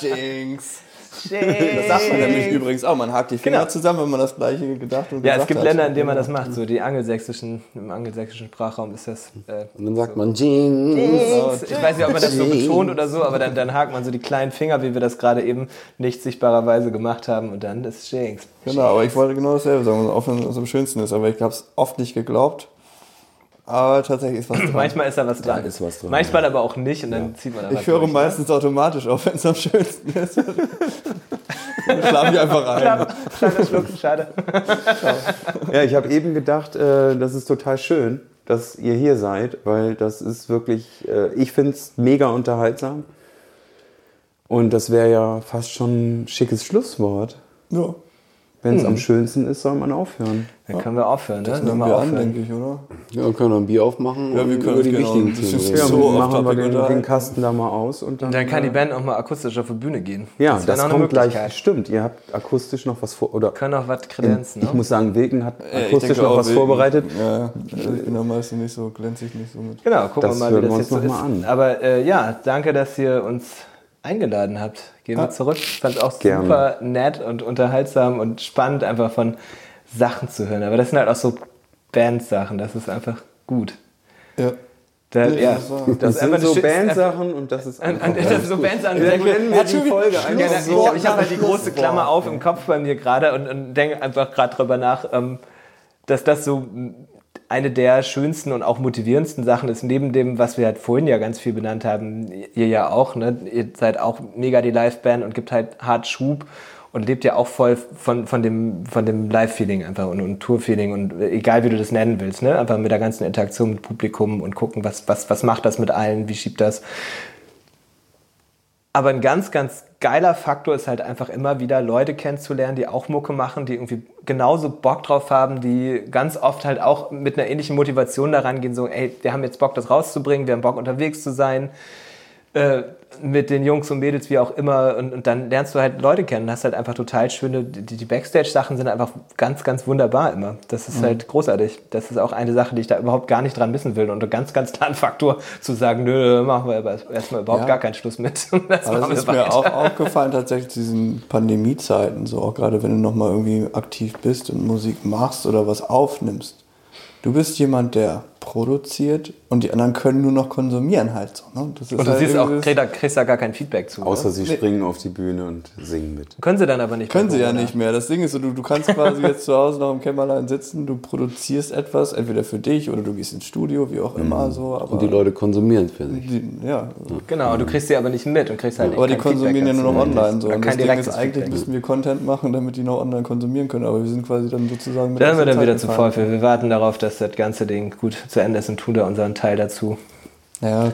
Jinx. Das sagt man nämlich übrigens auch. Man hakt die Finger Genau. zusammen, wenn man das gleiche gedacht und Ja, es gibt hat. Länder, in denen man das macht. So die angelsächsischen, im angelsächsischen Sprachraum ist das. Äh, Und dann sagt man Jinx. ich weiß nicht, ob man das so betont oder so, aber dann, dann hakt man so die kleinen Finger, wie wir das gerade eben nicht sichtbarerweise gemacht haben und dann ist Jinx. Genau, aber ich wollte genau dasselbe sagen, auch wenn es am schönsten ist. Aber ich habe es oft nicht geglaubt. Aber tatsächlich ist was dran. Manchmal ist da was dran. ist was dran, Manchmal aber auch nicht und dann zieht man da was Ich höre durch. meistens automatisch auf, wenn es am schönsten ist. Dann schlafe ich einfach ein. Kleiner Schluck, schade. Ja, ich habe eben gedacht, äh, das ist total schön, dass ihr hier seid, weil das ist wirklich, äh, ich finde es mega unterhaltsam. Und das wäre ja fast schon ein schickes Schlusswort. Ja, Wenn es am schönsten ist, soll man aufhören. Dann können wir aufhören, ne? nehmen Nochmal wir an, aufhören. denke ich, oder? Ja, wir können noch ein Bier aufmachen Ja, und wir können über die genau wichtigen Themen Ja, reden. So machen wir den, den Kasten da mal aus und dann. Dann kann die Band auch mal akustisch auf die Bühne gehen. ja, das, eine kommt gleich. Stimmt, ihr habt akustisch noch was vor. Oder Können auch was kredenzen, ich ne? muss sagen, Wilken hat Ja, ich akustisch noch was wir- vorbereitet. Ja, ja. ich bin da meistens nicht so, glänze ich nicht so mit. Genau, gucken Das wir mal, wie das jetzt so noch ist. mal an. Aber äh, ja, danke, dass ihr uns eingeladen habt. Gehen wir zurück. Ich fand es auch Gerne. super nett und unterhaltsam und spannend, einfach von Sachen zu hören. Aber das sind halt auch so Bandsachen, das ist einfach gut. Ja. Da, Nee, ja, das Das, ist sind einfach so Bandsachen und das ist An, einfach an, das so Bands an. Dann nennen wir die Folge Ja, einfach na, ich so. habe hab halt die große Klammer auf im Kopf bei mir gerade und, und denke einfach gerade drüber nach, ähm, dass das so eine der schönsten und auch motivierendsten Sachen ist, neben dem, was wir halt vorhin ja ganz viel benannt haben, ihr ja auch, ne? ihr seid auch mega die Liveband und gibt halt hart Schub und lebt ja auch voll von, von dem, von dem Live-Feeling einfach und, und Tour-Feeling und egal wie du das nennen willst, ne? einfach mit der ganzen Interaktion mit Publikum und gucken, was, was, was macht das mit allen, wie schiebt das. Aber ein ganz, ganz geiler Faktor ist halt einfach immer wieder Leute kennenzulernen, die auch Mucke machen, die irgendwie genauso Bock drauf haben, die ganz oft halt auch mit einer ähnlichen Motivation daran gehen, so, ey, wir haben jetzt Bock, das rauszubringen, wir haben Bock, unterwegs zu sein, äh, mit den Jungs und Mädels, wie auch immer. Und, und dann lernst du halt Leute kennen, hast halt einfach total schöne, die, die Backstage-Sachen sind einfach ganz, ganz wunderbar immer. Das ist halt großartig. Das ist auch eine Sache, die ich da überhaupt gar nicht dran missen will. Und ein ganz, ganz klaren Faktor zu sagen, nö, machen wir aber erstmal überhaupt Ja. gar keinen Schluss mit. Das Aber es ist wir mir weiter. auch aufgefallen, tatsächlich diesen Pandemiezeiten, so auch gerade wenn du nochmal irgendwie aktiv bist und Musik machst oder was aufnimmst. Du bist jemand, der produziert und die anderen können nur noch konsumieren halt so. Ne? Das ist Und du halt siehst auch, irgendwie- kriegst da, kriegst da gar kein Feedback zu. Außer oder? sie springen auf die Bühne und singen mit. Können sie dann aber nicht. Können bei sie ja nicht mehr. Das Ding ist so, du, du kannst quasi jetzt zu Hause noch im Kämmerlein sitzen, du produzierst etwas, entweder für dich oder du gehst ins Studio, wie auch immer so. Aber Und die Leute konsumieren für sich. die, ja, Genau, du kriegst sie aber nicht mit und kriegst halt aber die konsumieren ja Feedback nur noch online so. Und kein das Ding ist, eigentlich Feedback. müssen wir Content machen, damit die noch online konsumieren können. Aber wir sind quasi dann sozusagen mit Da sind wir dann wieder zu voll für. Wir warten darauf, dass das ganze Ding gut zu Ende ist und tun da unseren Teil dazu. Ja,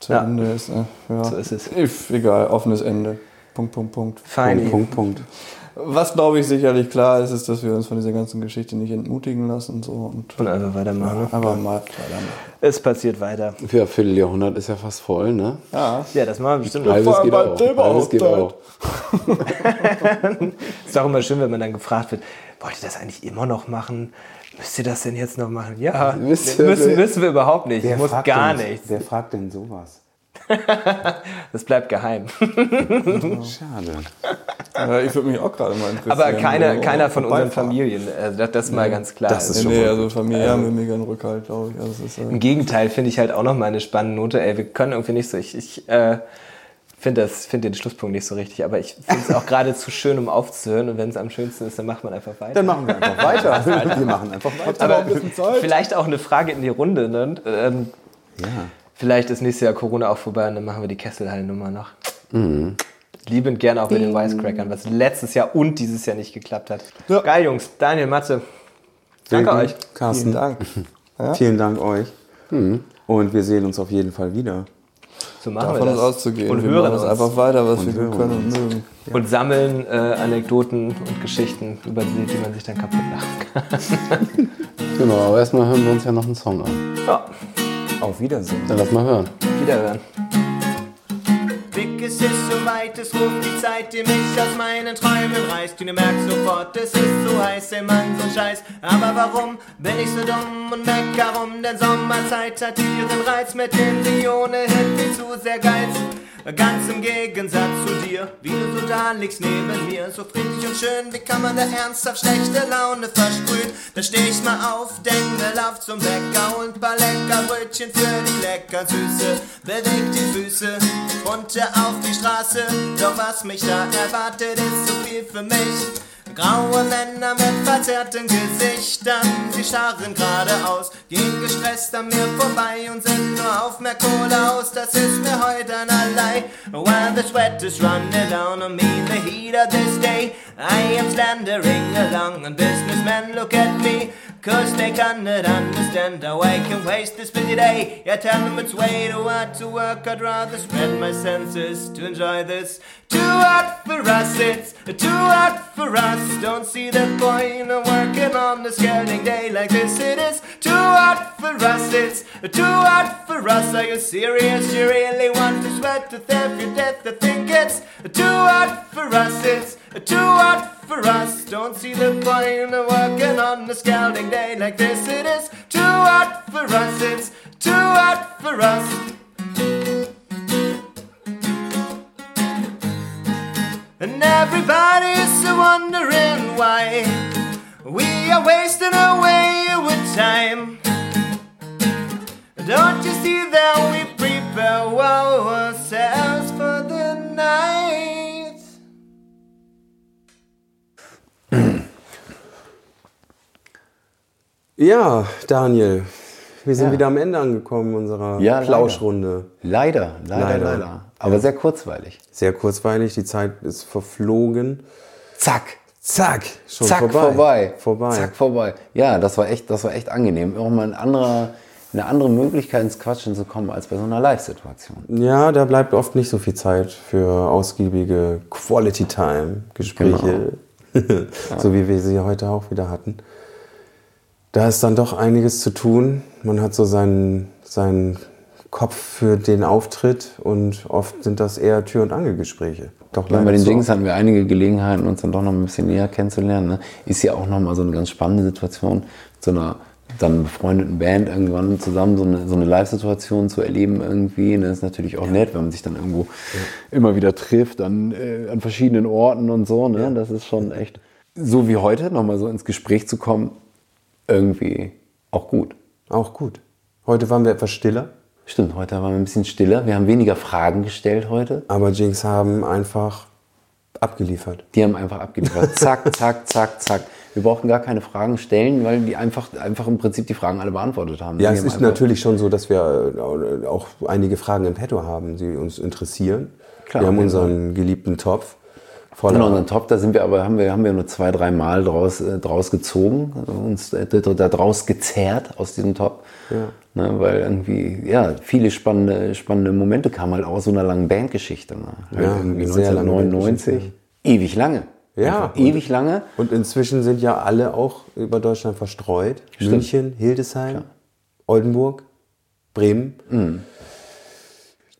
zu Ja. Ende ist, ne? ja. So ist es. If, egal, offenes Ende. Punkt, Punkt, Punkt. Fein. Punkt, Punkt, Punkt. Was glaube ich sicherlich klar ist, ist, dass wir uns von dieser ganzen Geschichte nicht entmutigen lassen. So, und Und einfach weitermachen. Ne? aber mal weitermachen. Es passiert weiter. Ja, Vierteljahrhundert ist ja fast voll, ne? Ja. Ja, das machen wir bestimmt noch. Allem geht auch. Silber Halbes geht auch. Ist auch immer schön, wenn man dann gefragt wird, wollt ihr das eigentlich immer noch machen? Müsst ihr das denn jetzt noch machen? Ja, Müsst müssen, müssen wir überhaupt nicht. Ich muss gar denn, nichts. Wer fragt denn sowas? Das bleibt geheim. Schade. Ja, ich würde mich auch gerade mal interessieren. Aber keiner, keiner von unseren. Familien. Also das, das mal ganz klar. das ist Nee, schon nee, mal also Familie haben wir mega einen Rückhalt, glaube ich. Also ist, Im Gegenteil finde ich halt auch noch mal eine spannende Note. Ey, wir können irgendwie nicht so. Ich, ich äh, finde das, finde den Schlusspunkt nicht so richtig, aber ich finde es auch gerade zu schön, um aufzuhören. Und wenn es am schönsten ist, dann macht man einfach weiter. Dann machen wir einfach weiter. wir machen einfach weiter. aber vielleicht auch eine Frage in die Runde. Ne? Ähm, Ja. Vielleicht ist nächstes Jahr Corona auch vorbei und dann machen wir die Kesselhallen-Nummer noch. Liebend gerne auch mit den Wisecrackern, was letztes Jahr und dieses Jahr nicht geklappt hat. Ja. Geil, Jungs. Daniel, Matze. Danke euch. Carsten, vielen Dank. vielen Dank euch. Und wir sehen uns auf jeden Fall wieder. So machen Davon wir ist auszugehen. Und wir hören machen uns. es einfach weiter, was wir hören gut können und mögen. Und sammeln äh, Anekdoten und Geschichten, über die, die man sich dann kaputt lachen kann. Genau, aber erstmal hören wir uns ja noch einen Song an. Ja, Auf Wiedersehen. Dann lass mal hören. wiederhören. Dick, es ruft die Zeit, die mich aus meinen Träumen reißt. Und ihr merkt sofort, es ist so heiß, ey Mann, so Scheiß. Aber warum bin ich so dumm und mecker rum? Denn Sommerzeit hat ihren Reiz, mit dem sie ohnehin viel zu sehr geizt. Ganz im Gegensatz zu dir, wie du so da liegst neben mir. So friedlich und schön, wie kann man da ernsthaft schlechte Laune versprühen? Da steh ich mal auf, denk mir, lauf zum Bäcker und paar lecker Brötchen für die lecker Süße. Beweg die Füße runter auf die Straße. Doch was mich da erwartet, ist so viel für mich. Graue Männer mit verzerrten Gesichtern, sie starren geradeaus, gehen gestresst an mir vorbei und sind nur auf mehr Kohle aus. Das ist mir heute einerlei. While the sweat is running down on me, the heat of this day, I am slandering along, and businessmen look at me. Cause they cannot understand how I can waste this busy day. Yeah, tell them it's way too hard to work. I'd rather spread my senses to enjoy this. Too hot for us, it's too hot for us. Don't see the point of working on a scalding day like this. It is too hot for us, it's too hot for us. Are you serious? You really want to sweat to death your death? I think it's too hot for us, it's too hot for us. Don't see the point of working on a scalding day like this. It is too hot for us, it's too hot for us. And everybody's wondering why we are wasting away with time. Don't you see that Ja, Daniel, wir sind wieder am Ende angekommen unserer Ja, leider. Plauschrunde. Leider, leider, Leider. leider. Aber sehr kurzweilig. Sehr kurzweilig, die Zeit ist verflogen. Zack. Zack, schon Zack, vorbei. vorbei. Vorbei. Zack, vorbei. Ja, das war echt, das war echt angenehm. Auch mal eine andere, eine andere Möglichkeit ins Quatschen zu kommen als bei so einer Live-Situation. Ja, da bleibt oft nicht so viel Zeit für ausgiebige Quality Time Gespräche, so wie wir sie heute auch wieder hatten. Da ist dann doch einiges zu tun. Man hat so seinen, seinen Kopf für den Auftritt und oft sind das eher Tür- und Angelgespräche. Doch Ja, bei den so. Dings hatten wir einige Gelegenheiten, uns dann doch noch ein bisschen näher kennenzulernen. Ne? Ist ja auch nochmal so eine ganz spannende Situation, mit so einer dann befreundeten Band irgendwann zusammen so eine, so eine Live-Situation zu erleben irgendwie. Das ist natürlich auch nett, wenn man sich dann irgendwo immer wieder trifft an, äh, an verschiedenen Orten und so. Ne? Das ist schon echt, so wie heute, nochmal so ins Gespräch zu kommen, irgendwie auch gut. Auch gut. Heute waren wir etwas stiller, Stimmt, heute waren wir ein bisschen stiller. Wir haben weniger Fragen gestellt heute. aber Jinx haben einfach abgeliefert. Die haben einfach abgeliefert. Zack, zack, zack, zack. Wir brauchten gar keine Fragen stellen, weil die einfach, einfach im Prinzip die Fragen alle beantwortet haben. Ja, Die es haben ist natürlich schon so, dass wir äh, auch einige Fragen im Petto haben, die uns interessieren. Klar, wir haben unseren geliebten Topf voller Genau, unseren Top, da sind wir aber, haben wir, haben wir nur zwei, drei Mal draus, äh, draus gezogen, uns äh, da draus gezerrt aus diesem Top. Ne, weil irgendwie, ja, viele spannende, spannende Momente kamen halt aus so einer langen Bandgeschichte. Ne? Halt Ja, lange 1999. Bandgeschichte. Ewig lange. Ja, Einfach und- ewig lange. Und inzwischen sind ja alle auch über Deutschland verstreut. München, Hildesheim, Oldenburg, Bremen.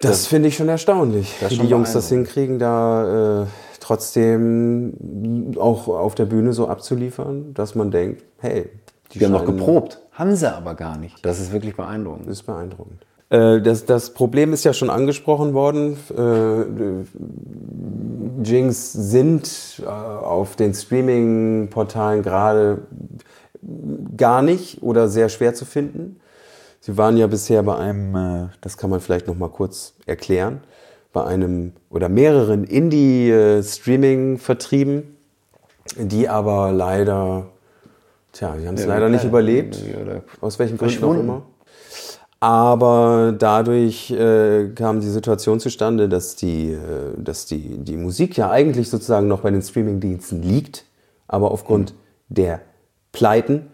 Das, finde ich schon erstaunlich, Das wie schon die Jungs das hinkriegen, da äh, trotzdem auch auf der Bühne so abzuliefern, dass man denkt, hey, die Die haben noch geprobt. Haben sie aber gar nicht. Das ist wirklich beeindruckend. Das ist beeindruckend. Äh, das, das Problem ist ja schon angesprochen worden. Äh, Jinx sind äh, auf den Streaming-Portalen gerade gar nicht oder sehr schwer zu finden. Sie waren ja bisher bei einem, äh, das kann man vielleicht noch mal kurz erklären, bei einem oder mehreren Indie-Streaming-Vertrieben, die aber leider, tja, die haben es leider nicht überlebt. Aus welchen Gründen auch immer. Aber dadurch äh, kam die Situation zustande, dass, die, äh, dass die, die Musik ja eigentlich sozusagen noch bei den Streamingdiensten liegt, aber aufgrund der Pleiten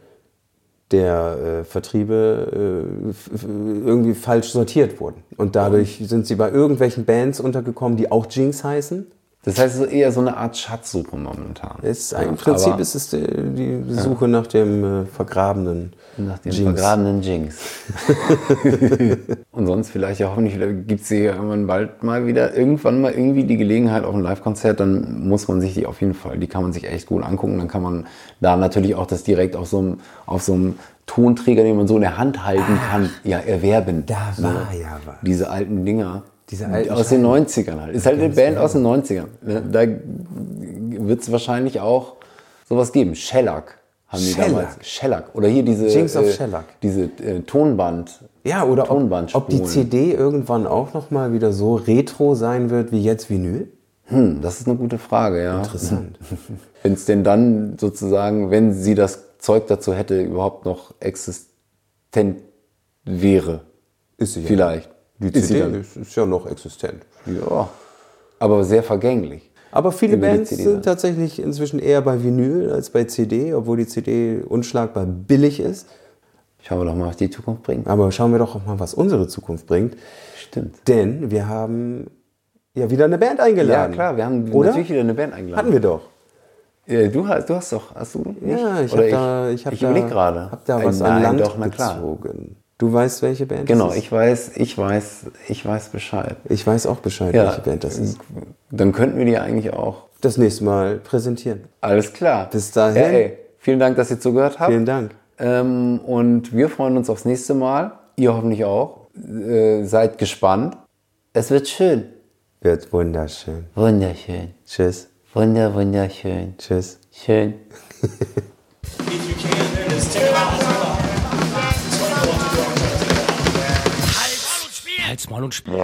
der äh, Vertriebe äh, irgendwie falsch sortiert wurden. Und dadurch sind sie bei irgendwelchen Bands untergekommen, die auch Jinx heißen. Das heißt, es ist eher so eine Art Schatzsuche momentan. Ja, Im Prinzip aber ist es die, die Suche nach dem äh, vergrabenen nach dem Jinx. vergrabenen Jinx. Und sonst vielleicht ja hoffentlich gibt es hier irgendwann bald mal wieder irgendwann mal irgendwie die Gelegenheit auf ein Live-Konzert, dann muss man sich die auf jeden Fall, die kann man sich echt gut angucken. Dann kann man da natürlich auch das direkt auf so einem, auf so einem Tonträger, den man so in der Hand halten kann, ja, erwerben. da So, war ja was. Diese alten Dinger. Diese alten aus den 90ern halt. Ist halt eine Band aus den 90ern. Ne? Da wird es wahrscheinlich auch sowas geben. Shellac haben die Shellac. damals. Shellac. Oder hier diese, Jinx of äh, Shellac. diese äh, Tonband. Ja, oder ob, ob die CD irgendwann auch noch mal wieder so retro sein wird wie jetzt Vinyl? Hm, das ist eine gute Frage, ja. Interessant. Wenn es denn dann sozusagen, wenn sie das Zeug dazu hätte, überhaupt noch existent wäre. Ist sie. Vielleicht. Die Ist CD ist, ist ja noch existent. Ja. Aber sehr vergänglich. Aber viele Bands sind tatsächlich inzwischen eher bei Vinyl als bei CD, obwohl die CD unschlagbar billig ist. Schauen wir doch mal, was die Zukunft bringt. Aber schauen wir doch auch mal, was unsere Zukunft bringt. Stimmt. Denn wir haben ja wieder eine Band Ja, eingeladen. klar, wir haben Oder? natürlich wieder eine Band eingeladen. Hatten wir doch. Äh, Du hast, du hast doch, hast du nicht? Ja, ich habe da, ich hab ich da, hab da was Nein, an Land doch, gezogen. Du weißt, welche Band Genau, das ist? ich weiß, ich weiß, ich weiß Bescheid. Ich weiß auch Bescheid, Ja, welche Band das ist. Dann könnten wir die eigentlich auch. Das nächste Mal präsentieren. Alles klar. Bis dahin. Ja, ey, vielen Dank, dass ihr zugehört habt. Vielen Dank. Ähm, und wir freuen uns aufs nächste Mal. Ihr hoffentlich auch. Äh, seid gespannt. Es wird schön. Wird wunderschön. Wunderschön. Tschüss. Wunder, wunderschön. Tschüss. Schön. Halt's Maul und Spiel.